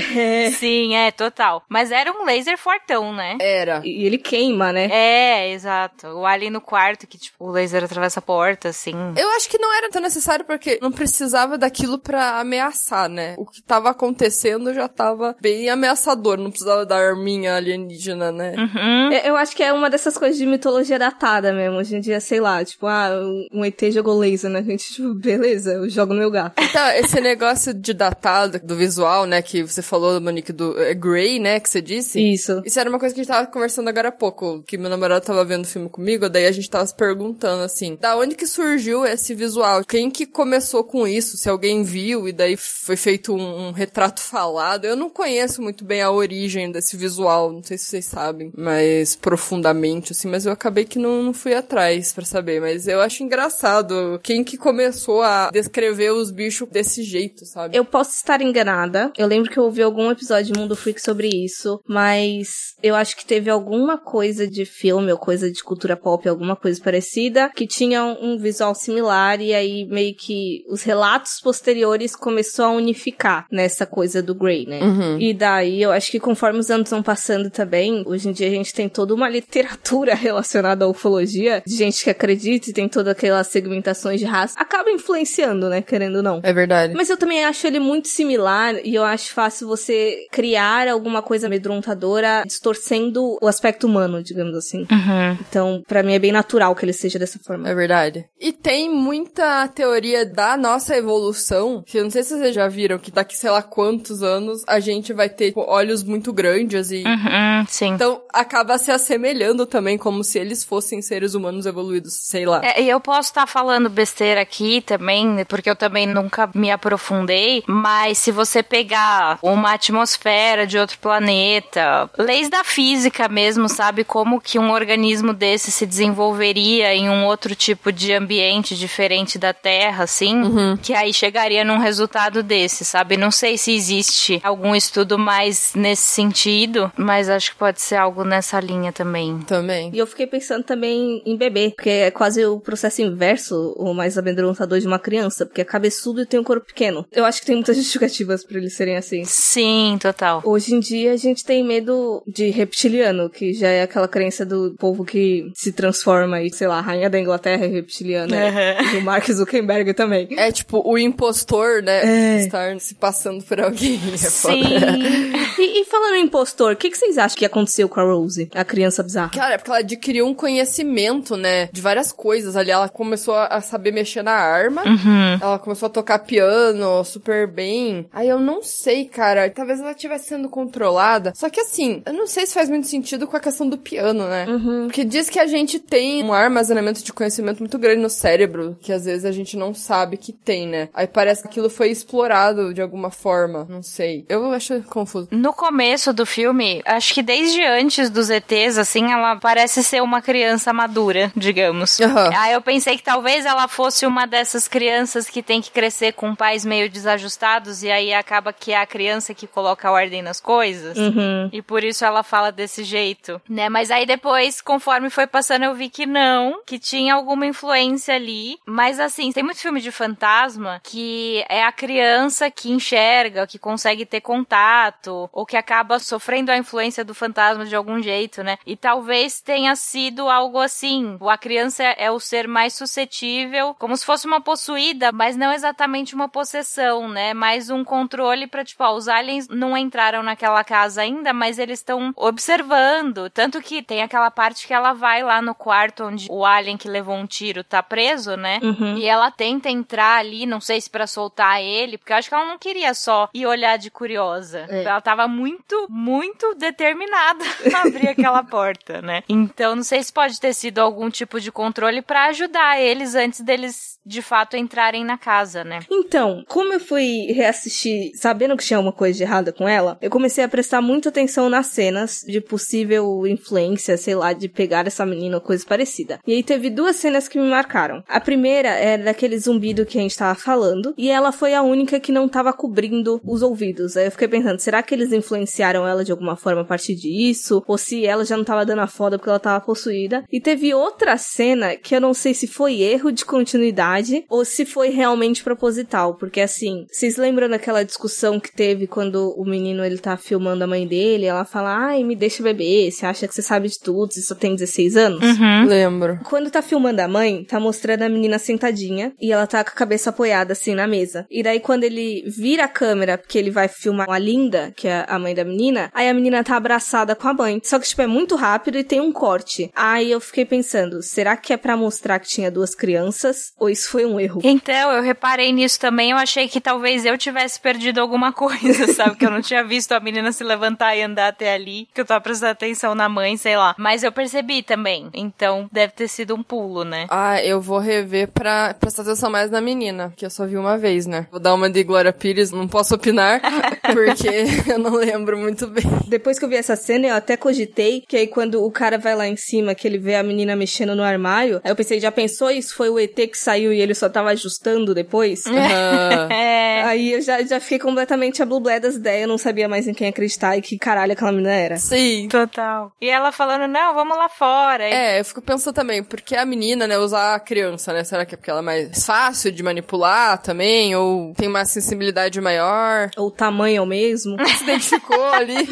Sim, é, total. Mas era um laser fortão, né? Era. E ele queima, né? É, exato. O ali no quarto, que tipo, o laser atravessa a porta, assim. Eu acho que não era tão necessário porque não precisava daquilo pra ameaçar, né? O que tava acontecendo já tava bem ameaçador, não precisava da arminha alienígena, né? Uhum. É, Eu acho que é uma dessas coisas de mitologia datada mesmo. Hoje em dia, sei lá, tipo, ah, um ET jogou laser na gente, tipo, beleza, eu jogo no meu gato. Então, esse negócio de datado, do visual, né, que você falou, Monique, do é Grey, né, que você disse. Isso. Isso era uma coisa que a gente tava conversando agora há pouco, que meu namorado tava vendo o filme comigo, daí a gente tava se perguntando, assim, da onde que surgiu esse visual? Quem que começou com isso? Se alguém viu e daí foi feito um, um retrato falado? Eu não conheço muito bem a origem desse visual, não sei se vocês sabem, mais profundamente, assim, mas eu acabei que não, não fui atrás pra saber, mas eu acho engraçado quem que começou a descrever os bichos desse jeito, sabe? Eu posso estar enganada. Eu lembro que eu ouvi algum episódio de Mundo Freak sobre isso, mas eu acho que teve alguma coisa de filme ou coisa de cultura pop, alguma coisa parecida, que tinha um visual similar e aí meio meio que os relatos posteriores começou a unificar nessa coisa do Grey, né? Uhum. E daí eu acho que conforme os anos vão passando também, hoje em dia a gente tem toda uma literatura relacionada à ufologia, de gente que acredita e tem toda aquelas segmentações de raça, acaba influenciando, né? Querendo ou não. É verdade. Mas eu também acho ele muito similar e eu acho fácil você criar alguma coisa amedrontadora distorcendo o aspecto humano, digamos assim. Uhum. Então, pra mim é bem natural que ele seja dessa forma. É verdade. E tem muita teoria da nossa evolução, que eu não sei se vocês já viram, que daqui sei lá quantos anos a gente vai ter tipo, olhos muito grandes e. Uhum, sim. Então acaba se assemelhando também, como se eles fossem seres humanos evoluídos, sei lá. É, e eu posso estar falando besteira aqui também, porque eu também nunca me aprofundei, mas se você pegar uma atmosfera de outro planeta, leis da física mesmo, sabe? Como que um organismo desse se desenvolveria em um outro tipo de ambiente diferente da Terra, assim, que aí chegaria num resultado desse, sabe? Não sei se existe algum estudo mais nesse sentido, mas acho que pode ser algo nessa linha também. Também. E eu fiquei pensando também em bebê, porque é quase o processo inverso, o mais amedrontador de uma criança, porque é cabeçudo e tem um corpo pequeno. Eu acho que tem muitas justificativas pra eles serem assim. Sim, total. Hoje em dia a gente tem medo de reptiliano, que já é aquela crença do povo que se transforma e, sei lá, a rainha da Inglaterra é reptiliana. E o Mark Zuckerberg também. É tipo o impostor, né? É. Estar se passando por alguém. É. Sim. E, e falando em impostor, o que, que vocês acham que aconteceu com a Rose, a criança bizarra? Cara, é porque ela adquiriu um conhecimento, né? De várias coisas ali. Ela começou a saber mexer na arma. Uhum. Ela começou a tocar piano super bem. Aí eu não sei, cara. Talvez ela estivesse sendo controlada. Só que assim, eu não sei se faz muito sentido com a questão do piano, né? Porque diz que a gente tem um armazenamento de conhecimento muito grande no cérebro, que às vezes a gente não sabe que tem, né? Aí parece que aquilo foi explorado de alguma forma. Não sei. Eu acho confuso. No começo do filme, acho que desde antes dos ETs, assim, ela parece ser uma criança madura, digamos. Aham. Aí eu pensei que talvez ela fosse uma dessas crianças que tem que crescer com pais meio desajustados e aí acaba que é a criança que coloca ordem nas coisas. Uhum. E por isso ela fala desse jeito, né? Mas aí depois, conforme foi passando, eu vi que não, que tinha alguma influência ali. Mas assim, tem muito filme de fantasma que é a criança que enxerga, que consegue ter contato, ou que acaba sofrendo a influência do fantasma de algum jeito, né? E talvez tenha sido algo assim. A criança é o ser mais suscetível, como se fosse uma possuída, mas não exatamente uma possessão, né? Mais um controle pra, tipo, ó, os aliens não entraram naquela casa ainda, mas eles estão observando. Tanto que tem aquela parte que ela vai lá no quarto onde o alien que levou um tiro tá preso, né? Uhum. E ela tenta entrar ali, não sei se pra soltar ele, porque eu acho que ela não queria só ir olhar de curiosa. É. Ela tava muito, muito determinada a abrir aquela porta, né? Então não sei se pode ter sido algum tipo de controle pra ajudar eles antes deles de fato entrarem na casa, né? Então, como eu fui reassistir sabendo que tinha uma coisa de errada com ela, eu comecei a prestar muita atenção nas cenas de possível influência, sei lá, de pegar essa menina ou coisa parecida. E aí teve duas cenas que me marcaram. A primeira era daquele zumbido que a gente tava falando, e ela foi a única que não tava cobrindo os ouvidos. Aí eu fiquei pensando, será que eles influenciaram ela de alguma forma a partir disso? Ou se ela já não tava dando a foda porque ela tava possuída? E teve outra cena que eu não sei se foi erro de continuidade ou se foi realmente proposital, porque assim, vocês lembram daquela discussão que teve quando o menino ele tá filmando a mãe dele, e ela fala: "Ai, me deixa beber, você acha que você sabe de tudo, você só tem 16 anos?" Uhum. Lembro. Quando tá filmando a mãe, tá mostrando a menina sentadinha e ela tá com a cabeça apoiada assim na mesa. E daí quando ele vira a câmera, porque ele vai filmar a Linda, que é a mãe da menina, aí a menina tá abraçada com a mãe. Só que tipo é muito rápido e tem um corte. Aí eu fiquei pensando, será que é pra mostrar que tinha duas crianças ou isso foi um erro? Então, eu reparei nisso também. Eu achei que talvez eu tivesse perdido alguma coisa, sabe? Que eu não tinha visto a menina se levantar e andar até ali. Que eu tava prestando atenção na mãe, sei lá. Mas eu percebi também. Então, deve ter sido um pulo, né? Ah, eu vou rever pra prestar atenção mais na menina, que eu só vi uma vez, né? Vou dar uma de Glória Pires, não posso opinar, porque eu não lembro muito bem. Depois que eu vi essa cena, eu até cogitei que aí quando o cara vai lá em cima, que ele vê a menina mexendo no armário, aí eu pensei, já pensou isso foi o ET que saiu e ele só tava ajustando depois? Ah, É. Aí eu já, já fiquei completamente a Blue das ideias, eu não sabia mais em quem acreditar e que caralho aquela menina era. sim. Total. E ela falando, não, vamos lá fora. E- É, eu fico pensando também, porque a menina, né, usar a criança, né? Será que é porque ela é mais fácil de manipular também, ou tem uma sensibilidade maior. Ou o tamanho é o mesmo. Se identificou ali.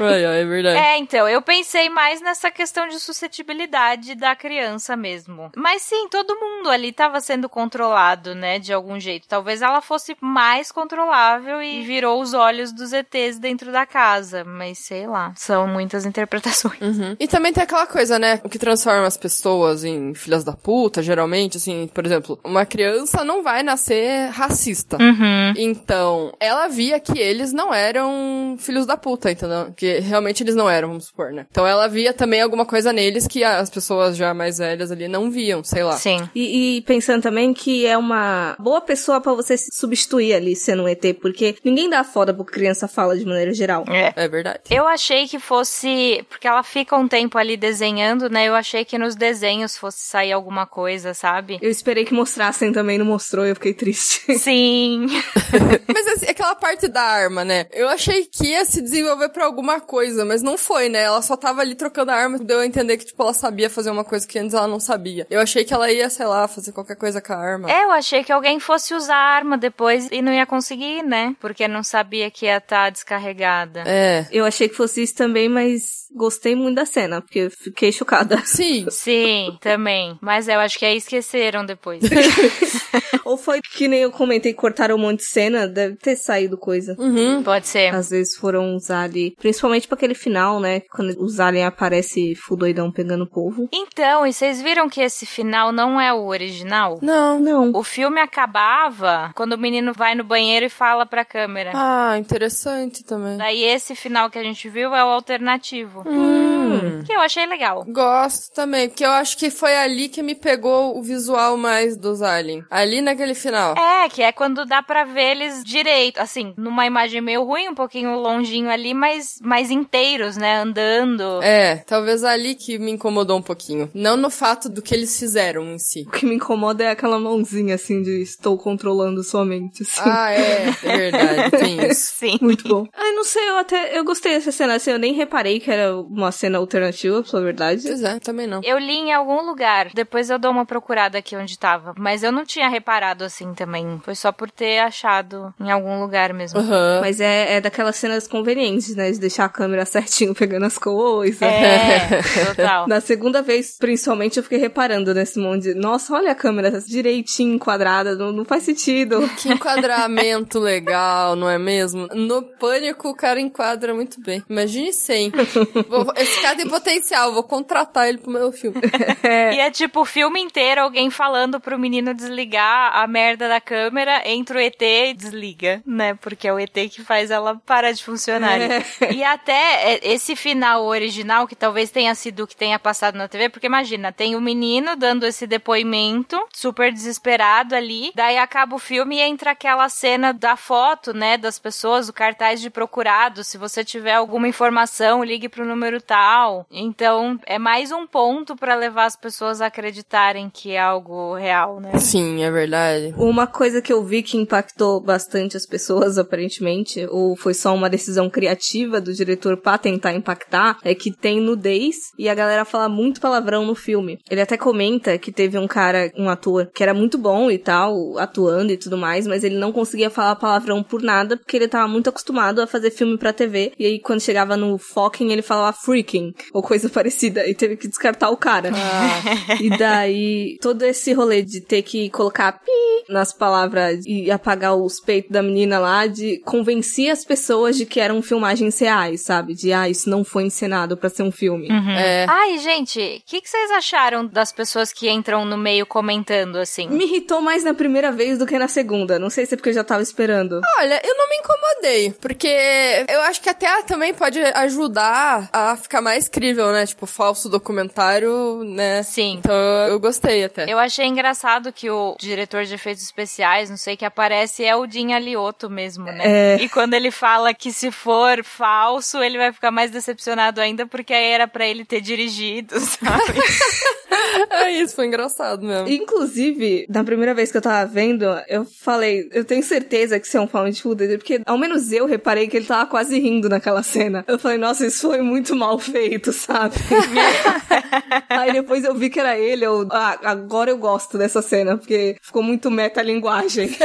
ai, ai, é verdade. É, então, eu pensei mais nessa questão de suscetibilidade da criança mesmo. Mas sim, todo mundo ali tava sendo controlado, né, de algum jeito. Talvez ela fosse mais controlável e virou os olhos dos ETs dentro da casa, mas sei lá, são muitas interpretações. Uhum. E também tem aquela coisa, né, o que transforma as pessoas em filhas da puta, geralmente, assim, por exemplo, uma criança não vai nascer racista. Uhum. Então, ela via que eles não eram filhos da puta, entendeu? Que realmente eles não eram, vamos supor, né? Então ela via também alguma coisa neles que as pessoas já mais velhas ali não viam, sei lá. Sim. E, e pensando também que é uma boa pessoa pra você se substituir ali sendo um ET, porque ninguém dá foda pro que criança fala de maneira geral. É. É verdade. Eu achei que fosse. Porque ela fica um tempo ali desenhando, né? Eu achei que nos desenhos fosse sair alguma coisa, sabe? Eu esperei que mostrassem também, não mostrou, eu fiquei triste. Sim. Mas assim, aquela parte da arma, né? Eu achei que ia se desenvolver pra alguma coisa, mas não foi, né? Ela só tava ali trocando a arma, deu a entender que, tipo, ela sabia fazer uma coisa que antes ela não sabia. Eu achei que ela ia, sei lá, fazer qualquer coisa com a arma. É, eu achei que alguém fosse usar a arma depois e não ia conseguir, né? Porque não sabia que ia estar descarregada. É. Eu achei que fosse isso também, mas gostei muito da cena, porque eu fiquei chocada. Sim. Sim, também. Mas eu acho que aí esqueceram depois. Ou foi que nem eu comentei, cortaram um monte de cena, deve ter saído coisa. Uhum. Pode ser. Às vezes foram usar ali, principalmente pra aquele final, né? Quando os aliens aparece fudoidão pegando o povo. Então, e vocês viram que esse final não é o original? Não. Não. O filme acabava quando o menino vai no banheiro e fala pra câmera. Ah, interessante também. Daí esse final que a gente viu é o alternativo. Hum. Que eu achei legal. Gosto também, porque eu acho que foi ali que me pegou o visual mais dos aliens. Ali naquele final. É, que é quando dá pra ver eles direito, assim, numa imagem meio ruim, um pouquinho longinho ali, mas mais inteiros, né, andando. É, talvez ali que me incomodou um pouquinho. Não no fato do que eles fizeram em si. O que me incomoda é aquela mãozinha assim de estou controlando sua mente, assim. Ah, é, é verdade, tem isso. Sim. Muito bom. Ai, não sei, eu até. Eu gostei dessa cena, assim, eu nem reparei que era uma cena alternativa, pra verdade. Pois é, também não. Eu li em algum lugar, depois eu dou uma procurada aqui onde tava, mas eu não tinha reparado assim também. Foi só por ter achado em algum lugar mesmo. Aham. Mas é, é daquelas cenas convenientes, né? De deixar a câmera certinho pegando as coisas. É, total. Na segunda vez, principalmente, eu fiquei reparando nesse monte de. Nossa, olha a câmera direitinho enquadrada, não, não faz sentido. Que enquadramento legal, não é mesmo? No Pânico, o cara enquadra muito bem. Imagine sem. Esse cara tem potencial, vou contratar ele pro meu filme. E é tipo o filme inteiro alguém falando pro menino desligar a merda da câmera, entra o ET e desliga, né? Porque é o ET que faz ela parar de funcionar. E até é, esse final original, que talvez tenha sido o que tenha passado na TV, porque imagina, tem o menino dando esse depoimento, super desesperado ali, daí acaba o filme e entra aquela cena da foto, né, das pessoas, o cartaz de procurado, se você tiver alguma informação, ligue pro número tal. Então, é mais um ponto pra levar as pessoas a acreditarem que é algo real, né? Sim, é verdade. Uma coisa que eu vi que impactou bastante as pessoas, aparentemente, ou foi só uma decisão criativa do diretor pra tentar impactar, é que tem nudez e a galera fala muito palavrão no filme. Ele até comenta que teve um cara, um ator, que era muito bom e tal, atuando e tudo mais, mas ele não conseguia falar palavrão por nada, porque ele tava muito acostumado a fazer filme pra TV, e aí quando chegava no fucking, ele falava freaking, ou coisa parecida, e teve que descartar o cara. E daí, todo esse rolê de ter que colocar pi nas palavras e apagar os peitos da menina lá, de convencer as pessoas de que eram filmagens reais, sabe? De, ah, isso não foi encenado pra ser um filme. É. Ai, gente, o que, que vocês acharam das pessoas que entram no meio comentando assim? Me irritou mais na primeira vez do que na segunda. Não sei se é porque eu já tava esperando. Olha, eu não me incomodei, porque eu acho que até também pode ajudar a ficar mais crível, né? Tipo, falso documentário, né? Sim. Então eu gostei até. Eu achei engraçado que o diretor de efeitos especiais, não sei, que aparece é o Jim Alioto mesmo, né? É. E quando ele fala que se for falso, ele vai ficar mais decepcionado ainda, porque aí era pra ele ter dirigido, sabe? É isso, foi engraçado mesmo. Inclusive, na primeira vez que eu tava vendo, eu falei, eu tenho certeza que isso é um found footage, porque ao menos eu reparei que ele tava quase rindo naquela cena. Eu falei, nossa, isso foi muito mal feito, sabe? Aí depois eu vi que era ele, eu, ah, agora eu gosto dessa essa cena, porque ficou muito metalinguagem.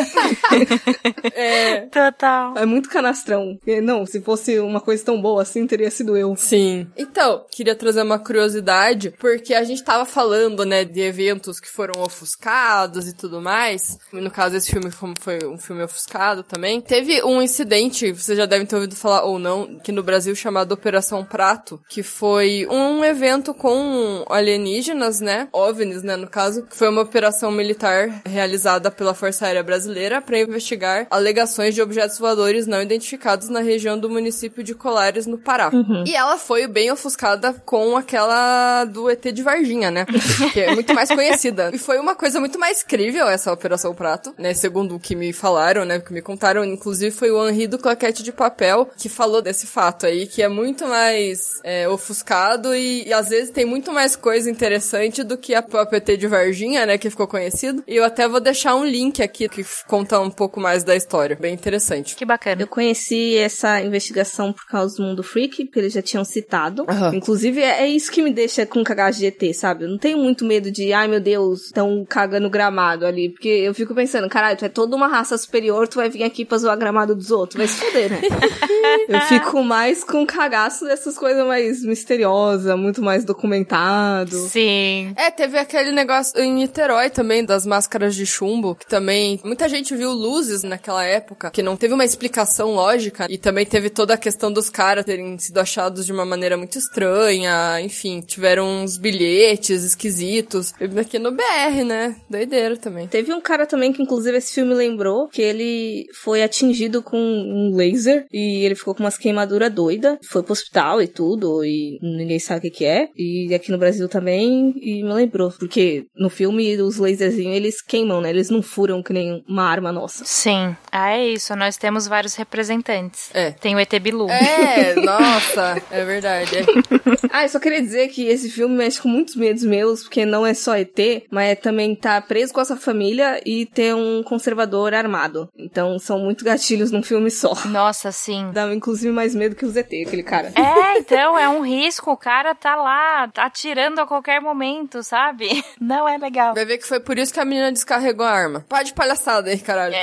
É. Total. é muito canastrão. Porque, não, se fosse uma coisa tão boa assim, teria sido eu. Sim. Então, queria trazer uma curiosidade, porque a gente tava falando, né, de eventos que foram ofuscados e tudo mais. No caso, esse filme foi- foi um filme ofuscado também. Teve um incidente, vocês já devem ter ouvido falar ou não, que no Brasil chamado Operação Prato, que foi um evento com alienígenas, né, OVNIs, né, no caso, que foi uma operação militar realizada pela Força Aérea Brasileira para investigar alegações de objetos voadores não identificados na região do município de Colares, no Pará. E ela foi bem ofuscada com aquela do ET de Varginha, né? que é muito mais conhecida. E foi uma coisa muito mais crível essa Operação Prato, né? Segundo o que me falaram, né? Que me contaram. Inclusive foi o Henri do Claquete de Papel que falou desse fato aí, que é muito mais é, ofuscado e, e às vezes tem muito mais coisa interessante do que a própria ET de Varginha, né? Que ficou conhecido. E eu até vou deixar um link aqui que conta um pouco mais da história. Bem interessante. Que bacana. Eu conheci essa investigação por causa do Mundo Freak, porque eles já tinham citado. Aham. Inclusive, é, é isso que me deixa com cagagem de ET, sabe? Eu não tenho muito medo de, ai meu Deus, estão cagando gramado ali. Porque eu fico pensando, caralho, tu é toda uma raça superior, tu vai vir aqui pra zoar gramado dos outros. Vai se foder, né? eu fico mais com cagaço dessas coisas mais misteriosas, muito mais documentado. Sim. É, teve aquele negócio em Niterói também, das máscaras de chumbo, que também muita gente viu luzes naquela época, que não teve uma explicação lógica, e também teve toda a questão dos caras terem sido achados de uma maneira muito estranha, enfim, tiveram uns bilhetes esquisitos. Aqui no BR, né? Doideira também. Teve um cara também que, inclusive, esse filme lembrou que ele foi atingido com um laser e ele ficou com umas queimaduras doidas. Foi pro hospital e tudo, e ninguém sabe o que, que é. E aqui no Brasil também, e me lembrou. Porque no filme, os laserzinhos, eles queimam, né? Eles não furam que nem uma arma nossa. Sim. Ah, é isso. Nós temos vários representantes. É. Tem o ET Bilu. É, nossa, é verdade. é. Ah, eu só queria dizer que esse filme mexe com muitos medos meus, porque não é só ET, mas é também tá preso com essa família e ter um conservador armado. Então são muitos gatilhos num filme só. Nossa, sim. Dá inclusive mais medo que o ZT, aquele cara. É, então, é um risco. O cara tá lá, tá atirando a qualquer momento, sabe? Não é legal. Vai ver que foi por isso que a menina descarregou a arma. Pá de palhaçada aí, caralho.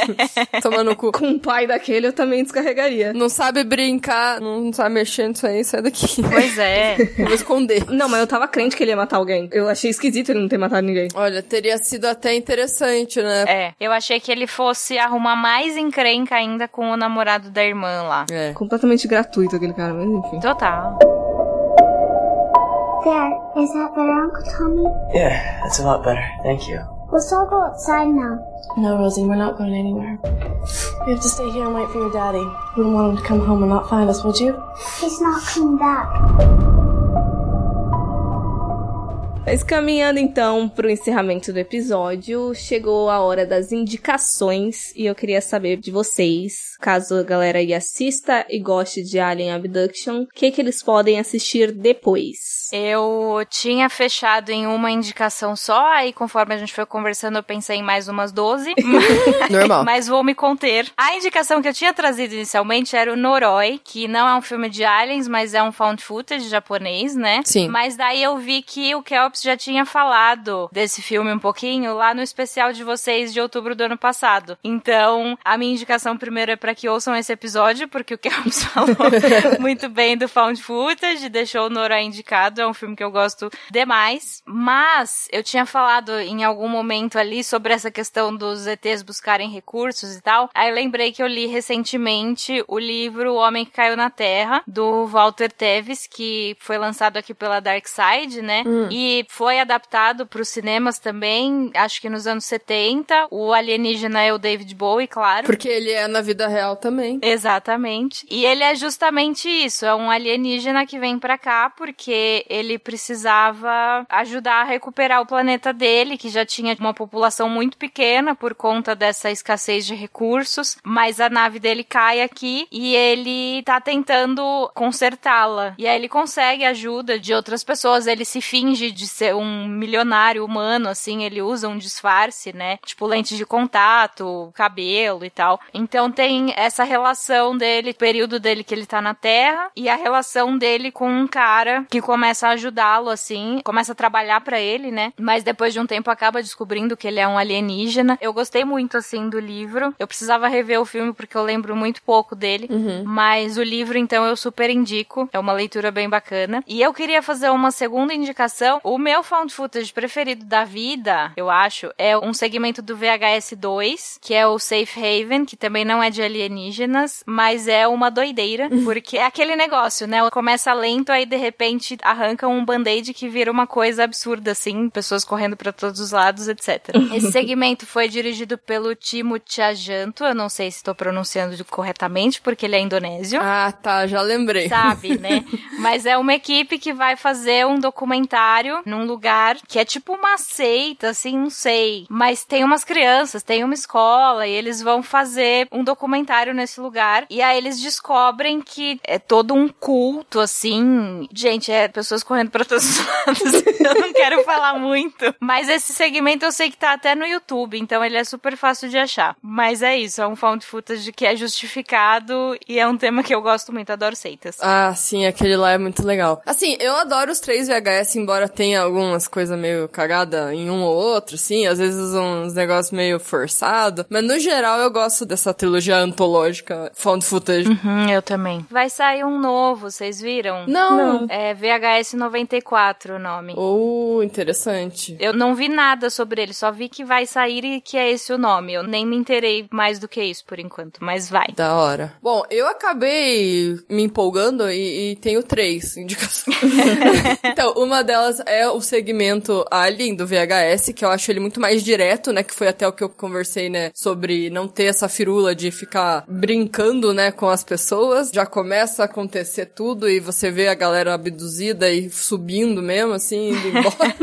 Toma no cu. Com um pai daquele eu também descarregaria. Não sabe brincar, não sabe mexer nisso aí, sai daqui. Pois é. Vou esconder. Não, mas eu tava crente que ele ia matar alguém. Eu achei esquisito ele não ter matado ninguém. Olha, teria sido até interessante, né? É, eu achei que ele fosse arrumar mais encrenca ainda com o namorado da irmã lá. É. Completamente gratuito aquele cara, mas enfim. Total. There, is that better, Uncle Tommy? Yeah, that's a lot better. Thank you. Let's all go outside now. No, Rosie, we're not going anywhere. We have to stay here and wait for your daddy. You wouldn't want him to come home and not find us, would you? He's not coming back. Mas caminhando então pro encerramento do episódio, chegou a hora das indicações e eu queria saber de vocês, caso a galera aí assista e goste de Alien Abduction, o que que eles podem assistir depois? Eu tinha fechado em uma indicação só, aí conforme a gente foi conversando, eu pensei em mais umas 12. Normal. Mas vou me conter. A indicação que eu tinha trazido inicialmente era o Noroi, que não é um filme de aliens, mas é um found footage japonês, né? Sim. Mas daí eu vi que o Kelps já tinha falado desse filme um pouquinho lá no especial de vocês de outubro do ano passado. Então, a minha indicação primeiro é para que ouçam esse episódio, porque o Kelps falou muito bem do found footage, deixou o Noroi indicado, é um filme que eu gosto demais. Mas eu tinha falado em algum momento ali sobre essa questão dos ETs buscarem recursos e tal. Aí eu lembrei que eu li recentemente o livro O Homem que Caiu na Terra, do Walter Tevis, que foi lançado aqui pela Dark Side, né? E foi adaptado para os cinemas também, acho que nos anos 70. O alienígena é o David Bowie, claro. Porque ele é na vida real também. Exatamente. E ele é justamente isso, é um alienígena que vem pra cá porque ele precisava ajudar a recuperar o planeta dele, que já tinha uma população muito pequena por conta dessa escassez de recursos, mas a nave dele cai aqui e ele tá tentando consertá-la. E aí ele consegue ajuda de outras pessoas, ele se finge de ser um milionário humano, assim, ele usa um disfarce, né? Tipo, lente de contato, cabelo e tal. Então tem essa relação dele, período dele que ele tá na Terra, e a relação dele com um cara que começa a ajudá-lo, assim, começa a trabalhar para ele, né? Mas depois de um tempo acaba descobrindo que ele é um alienígena. Eu gostei muito, assim, do livro. Eu precisava rever o filme porque eu lembro muito pouco dele. Uhum. Mas o livro, então, eu super indico. É uma leitura bem bacana. E eu queria fazer uma segunda indicação. O meu found footage preferido da vida, eu acho, é um segmento do VHS 2, que é o Safe Haven, que também não é de alienígenas, mas é uma doideira, porque é aquele negócio, né? Começa lento, aí de repente arranca um band-aid que vira uma coisa absurda, assim, pessoas correndo para todos os lados, etc. Esse segmento foi dirigido pelo Timo Tchajanto, eu não sei se estou pronunciando corretamente, porque ele é indonésio. Ah, tá, já lembrei. Sabe, né? Mas é uma equipe que vai fazer um documentário num lugar que é tipo uma seita, assim, não sei. Mas tem umas crianças, tem uma escola, e eles vão fazer um documentário nesse lugar. E aí eles descobrem que é todo um culto, assim. Gente, é pessoas correndo pra todos os lados. eu não quero falar muito. Mas esse segmento eu sei que tá até no YouTube, então ele é super fácil de achar. Mas é isso, é um found footage que é justificado e é um tema que eu gosto muito, adoro seitas. Ah, sim, aquele lá é muito legal. Assim, eu adoro os três VHS, embora tenha algumas coisas meio cagada em um ou outro, sim, às vezes uns negócios meio forçado, mas no geral eu gosto dessa trilogia antológica found footage. Uhum, eu também. Vai sair um novo, vocês viram? Não. É VHS 94 o nome. Oh, interessante. Eu não vi nada sobre ele, só vi que vai sair e que é esse o nome. Eu nem me interei mais do que isso por enquanto, mas vai. Da hora. Bom, eu acabei me empolgando e, e tenho três indicações. então, uma delas é o segmento Alien do VHS, que eu acho ele muito mais direto, né? Que foi até o que eu conversei, né? Sobre não ter essa firula de ficar brincando, né? Com as pessoas. Já começa a acontecer tudo e você vê a galera abduzida e subindo mesmo, assim, indo embora.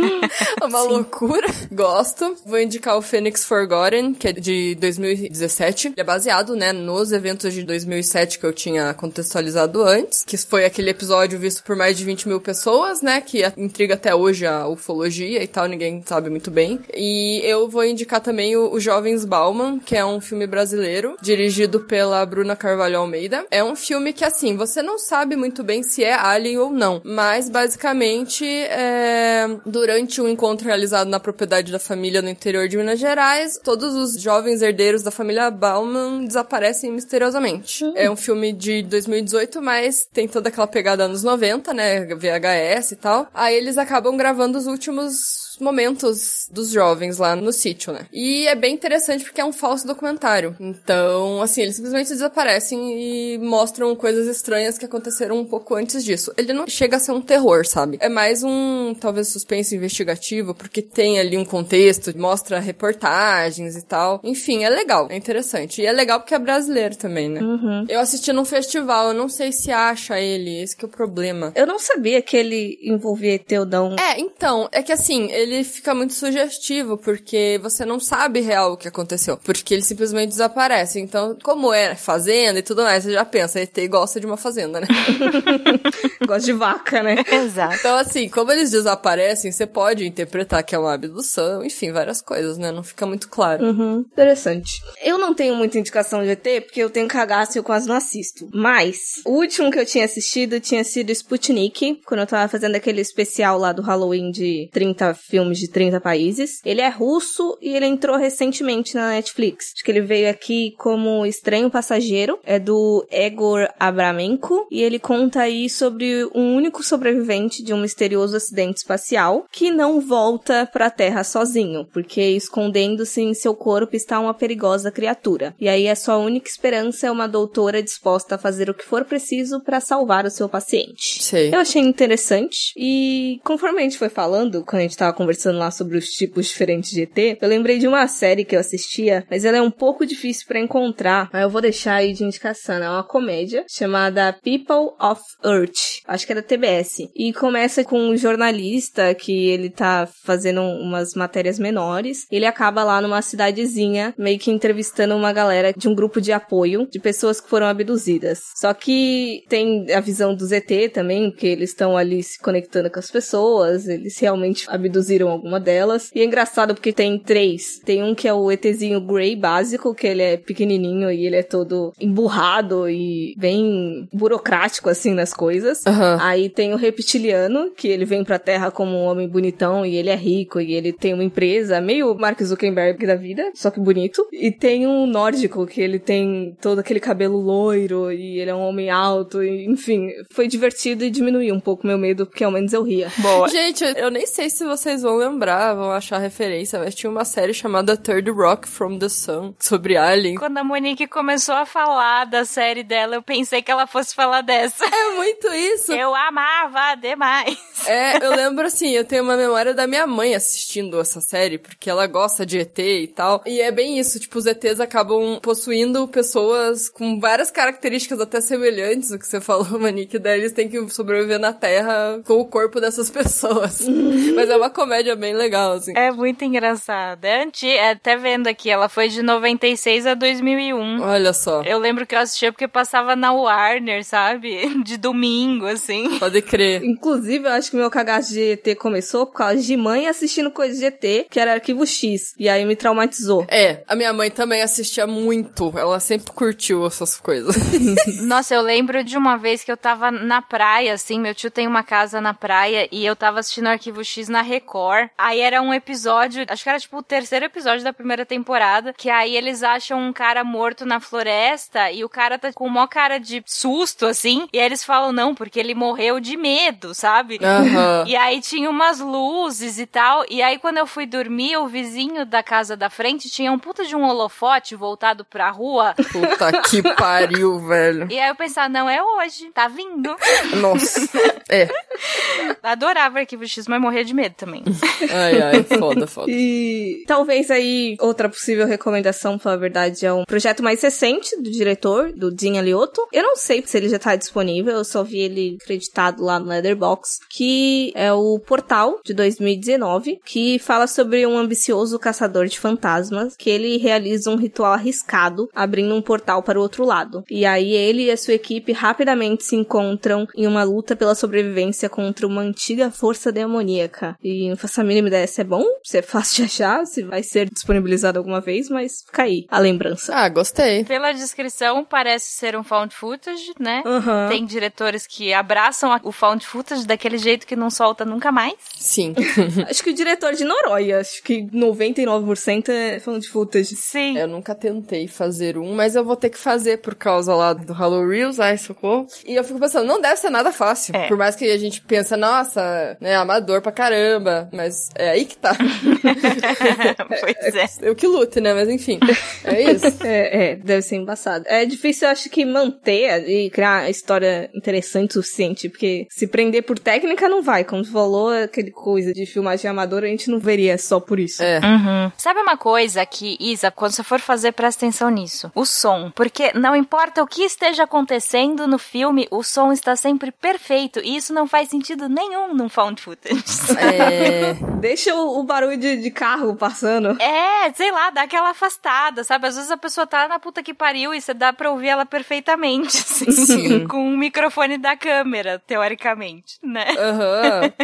é uma loucura. Gosto. Vou indicar o Phoenix Forgotten, que é de 2017. Ele é baseado, né? Nos eventos de 2007 que eu tinha contextualizado antes. Que foi aquele episódio visto por mais de 20 mil pessoas, né? Que intriga até hoje a ufologia e tal, ninguém sabe muito bem. E eu vou indicar também o, o Jovens Bauman, que é um filme brasileiro, dirigido pela Bruna Carvalho Almeida. É um filme que, assim, você não sabe muito bem se é Alien ou não, mas basicamente, é... durante um encontro realizado na propriedade da família no interior de Minas Gerais, todos os jovens herdeiros da família Bauman desaparecem misteriosamente. É um filme de 2018, mas tem toda aquela pegada anos 90, né? VHS e tal. Aí eles acabam gravando os últimos momentos dos jovens lá no sítio, né? E é bem interessante porque é um falso documentário. Então, assim, eles simplesmente desaparecem e mostram coisas estranhas que aconteceram um pouco antes disso. Ele não chega a ser um terror, sabe? É mais um, talvez, suspense investigativo, porque tem ali um contexto, mostra reportagens e tal. Enfim, é legal, é interessante. E é legal porque é brasileiro também, né? Uhum. Eu assisti num festival, eu não sei se acha ele, esse que é o problema. Eu não sabia que ele envolvia Teodão. É, então, é que assim, ele fica muito sugestivo, porque você não sabe real o que aconteceu. Porque ele simplesmente desaparece. Então, como é fazenda e tudo mais, você já pensa, ET gosta de uma fazenda, né? Gosta de vaca, né? Exato. Então, assim, como eles desaparecem, você pode interpretar que é uma abdução, enfim, várias coisas, né? Não fica muito claro. Uhum, interessante. Eu não tenho muita indicação de ET, porque eu tenho cagaço e eu quase não assisto. Mas, o último que eu tinha assistido tinha sido Sputnik, quando eu tava fazendo aquele especial lá do Halloween de 30 filmes de 30 países. Ele é russo e ele entrou recentemente na Netflix. Acho que ele veio aqui como Estranho Passageiro, é do Egor Abramenko, e ele conta aí sobre um único sobrevivente de um misterioso acidente espacial que não volta pra Terra sozinho, porque escondendo-se em seu corpo está uma perigosa criatura. E aí a sua única esperança é uma doutora disposta a fazer o que for preciso para salvar o seu paciente. Sei. Eu achei interessante e conforme a gente foi falando, quando a gente tava conversando lá sobre os tipos diferentes de ET, eu lembrei de uma série que eu assistia, mas ela é um pouco difícil para encontrar, mas eu vou deixar aí de indicação. É uma comédia chamada People of Earth. Acho que é da TBS. E começa com um jornalista que ele tá fazendo umas matérias menores. Ele acaba lá numa cidadezinha, meio que entrevistando uma galera de um grupo de apoio de pessoas que foram abduzidas. Só que tem a visão do ZT também, que eles estão ali se conectando com as pessoas, eles realmente abduziram alguma delas. E é engraçado porque tem três. Tem um que é o ETzinho Grey básico, que ele é pequenininho e ele é todo emburrado e bem burocrático assim nas coisas. Aham. Aí tem o reptiliano, que ele vem pra Terra como um homem bonitão e ele é rico e ele tem uma empresa, meio Mark Zuckerberg da vida, só que bonito. E tem um nórdico, que ele tem todo aquele cabelo loiro e ele é um homem alto, e, enfim, foi divertido e diminuiu um pouco meu medo, porque ao menos eu ria. Boa. Gente, eu nem sei se vocês vão lembrar, vão achar referência, mas tinha uma série chamada Third Rock from the Sun, sobre Alien. Quando a Monique começou a falar da série dela, eu pensei que ela fosse falar dessa. É muito isso! Eu amava demais. É, eu lembro assim, eu tenho uma memória da minha mãe assistindo essa série, porque ela gosta de ET e tal. E é bem isso, tipo, os ETs acabam possuindo pessoas com várias características até semelhantes, o que você falou, Manique, daí eles têm que sobreviver na Terra com o corpo dessas pessoas. Mas é uma comédia bem legal, assim. É muito engraçado. É antiga, é, até vendo aqui, ela foi de 96 a 2001. Olha só, Eu lembro que eu assistia porque passava na Warner, sabe? De domingo, assim. pode crer. Inclusive, eu acho que meu cagaço de ET começou por causa de mãe assistindo coisas de ET, que era arquivo X. E aí me traumatizou. É, a minha mãe também assistia muito, ela sempre curtiu essas coisas. Nossa, eu lembro de uma vez que eu tava na praia, assim, meu tio tem uma casa na praia e eu tava assistindo Arquivo X na Record. Aí era um episódio, acho que era tipo o terceiro episódio da primeira temporada, que aí eles acham um cara morto na floresta e o cara tá com uma cara de susto, assim, e aí eles falam não, porque ele morreu de medo, sabe? Aham. E aí tinha umas luzes e tal. E aí, quando eu fui dormir, o vizinho da casa da frente tinha um puta de um holofote voltado pra rua. Puta que pariu, velho. E aí eu pensava, não é hoje, tá vindo. Nossa. É. Adorava Arquivo X, mas morria de medo também. Ai, ai, foda, foda. E talvez aí outra possível recomendação, pra verdade, é um projeto mais recente do diretor, do Dean Alioto. Eu não sei se ele já tá disponível, eu só vi ele acreditado lá no Leatherbox, que é o Portal de 2019, que fala sobre um ambicioso caçador de fantasmas, que ele realiza um ritual arriscado, abrindo um portal para o outro lado. E aí ele e a sua equipe rapidamente se encontram em uma luta pela sobrevivência contra uma antiga força demoníaca. E faço a mínima ideia se é bom, se é fácil de achar, se vai ser disponibilizado alguma vez, mas fica aí a lembrança. Ah, gostei. Pela descrição, parece ser um found footage, né? Aham. Tem diretores que abraçam o found footage daquele jeito que não solta nunca mais. Sim. Acho que o diretor de Noronha, acho que 99% é de footage. Sim. Eu nunca tentei fazer um, mas eu vou ter que fazer por causa lá do Halo Reels, ai, socorro. E eu fico pensando, não deve ser nada fácil. É. Por mais que a gente pensa, nossa, né, amador pra caramba. Mas é aí que tá. pois é. eu que lute, né? Mas enfim, é isso. É, é, deve ser embaçado. É difícil, eu acho que manter e criar a história interessante o suficiente, porque se prender por técnica não vai. Como você falou, aquele coisa de filmagem amadora, a gente não veria só por isso. É. Uhum. Sabe uma coisa que, Isa, quando você for fazer, presta atenção nisso. O som. Porque não importa o que esteja acontecendo no filme, o som está sempre perfeito. E isso não faz sentido nenhum num found footage. É. Deixa o, o barulho de, de carro passando. É, sei lá, dá aquela afastada, sabe? Às vezes a pessoa tá na puta que pariu e você dá pra ouvir ela perfeitamente, assim, Sim. com o microfone da câmera, teoricamente, né? Aham.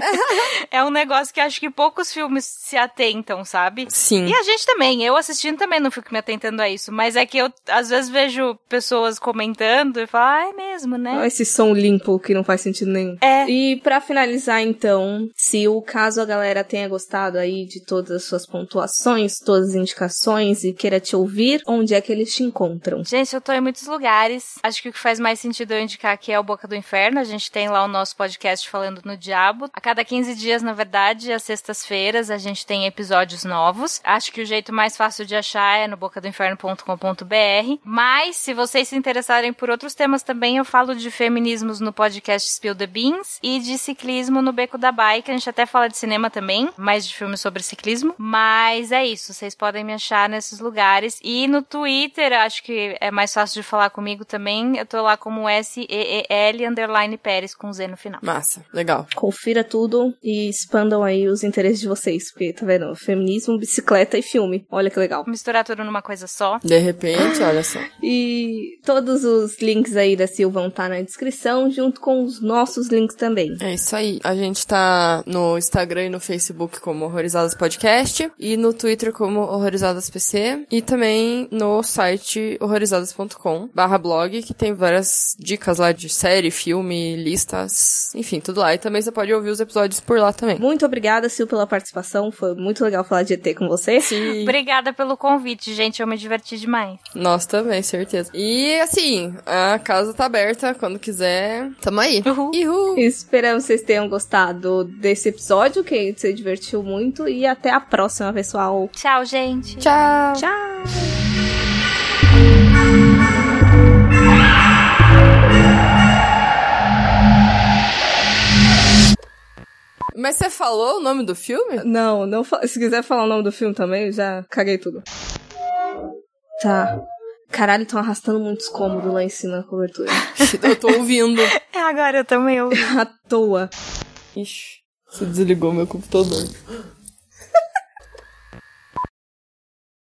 É um negócio que acho que poucos filmes se atentam, sabe? Sim. E a gente também, eu assistindo também não fico me atentando a isso, mas é que eu às vezes vejo pessoas comentando e falo, ah, é mesmo, né? Esse som limpo que não faz sentido nenhum. É. E pra finalizar, então, se o caso a galera tenha gostado aí de todas as suas pontuações, todas as indicações e queira te ouvir, onde é que eles te encontram? Gente, eu tô em muitos lugares. Acho que o que faz mais sentido eu indicar aqui é o Boca do Inferno. A gente tem lá o nosso podcast falando no diabo. A cada 15 dias, na verdade, às sextas-feiras, a gente tem episódios novos. Acho que o jeito mais fácil de achar é no bocadoinferno.com.br. Mas, se vocês se interessarem por outros temas também, eu falo de feminismos no podcast Spill the Beans e de ciclismo no Beco da Bike. A gente até fala de cinema também. mais de filmes sobre ciclismo. Mas é isso, vocês podem me achar nesses lugares. E no Twitter, acho que é mais fácil de falar comigo também. Eu tô lá como S-E-E-L underline Pérez com Z no final. Massa, legal. Confira tudo e expandam aí os interesses de vocês. Porque, tá vendo? Feminismo, bicicleta e filme. Olha que legal. Misturar tudo numa coisa só. De repente, olha só. E todos os links aí da Sil vão estar na descrição, junto com os nossos links também. É isso aí. A gente tá no Instagram e no Facebook como Horrorizadas Podcast e no Twitter como Horrorizadas PC e também no site horrorizadas.com barra blog que tem várias dicas lá de série, filme, listas, enfim, tudo lá. E também você pode ouvir os episódios por lá também. Muito obrigada, Sil, pela participação. Foi muito legal falar de ET com você. Sim. Obrigada pelo convite, gente. Eu me diverti demais. Nós também, certeza. E assim, a casa tá aberta quando quiser. Tamo aí. Uhul. Uhul. Esperamos que vocês tenham gostado desse episódio, que gente se divertiu muito. E até a próxima, pessoal. Tchau, gente. Tchau. Tchau! Mas você falou o nome do filme? Não, não se quiser falar o nome do filme também, já caguei tudo. Tá. Caralho, estão arrastando muitos cômodos lá em cima na cobertura. Eu tô ouvindo. É, agora eu também ouvi. à toa. Ixi, você desligou meu computador.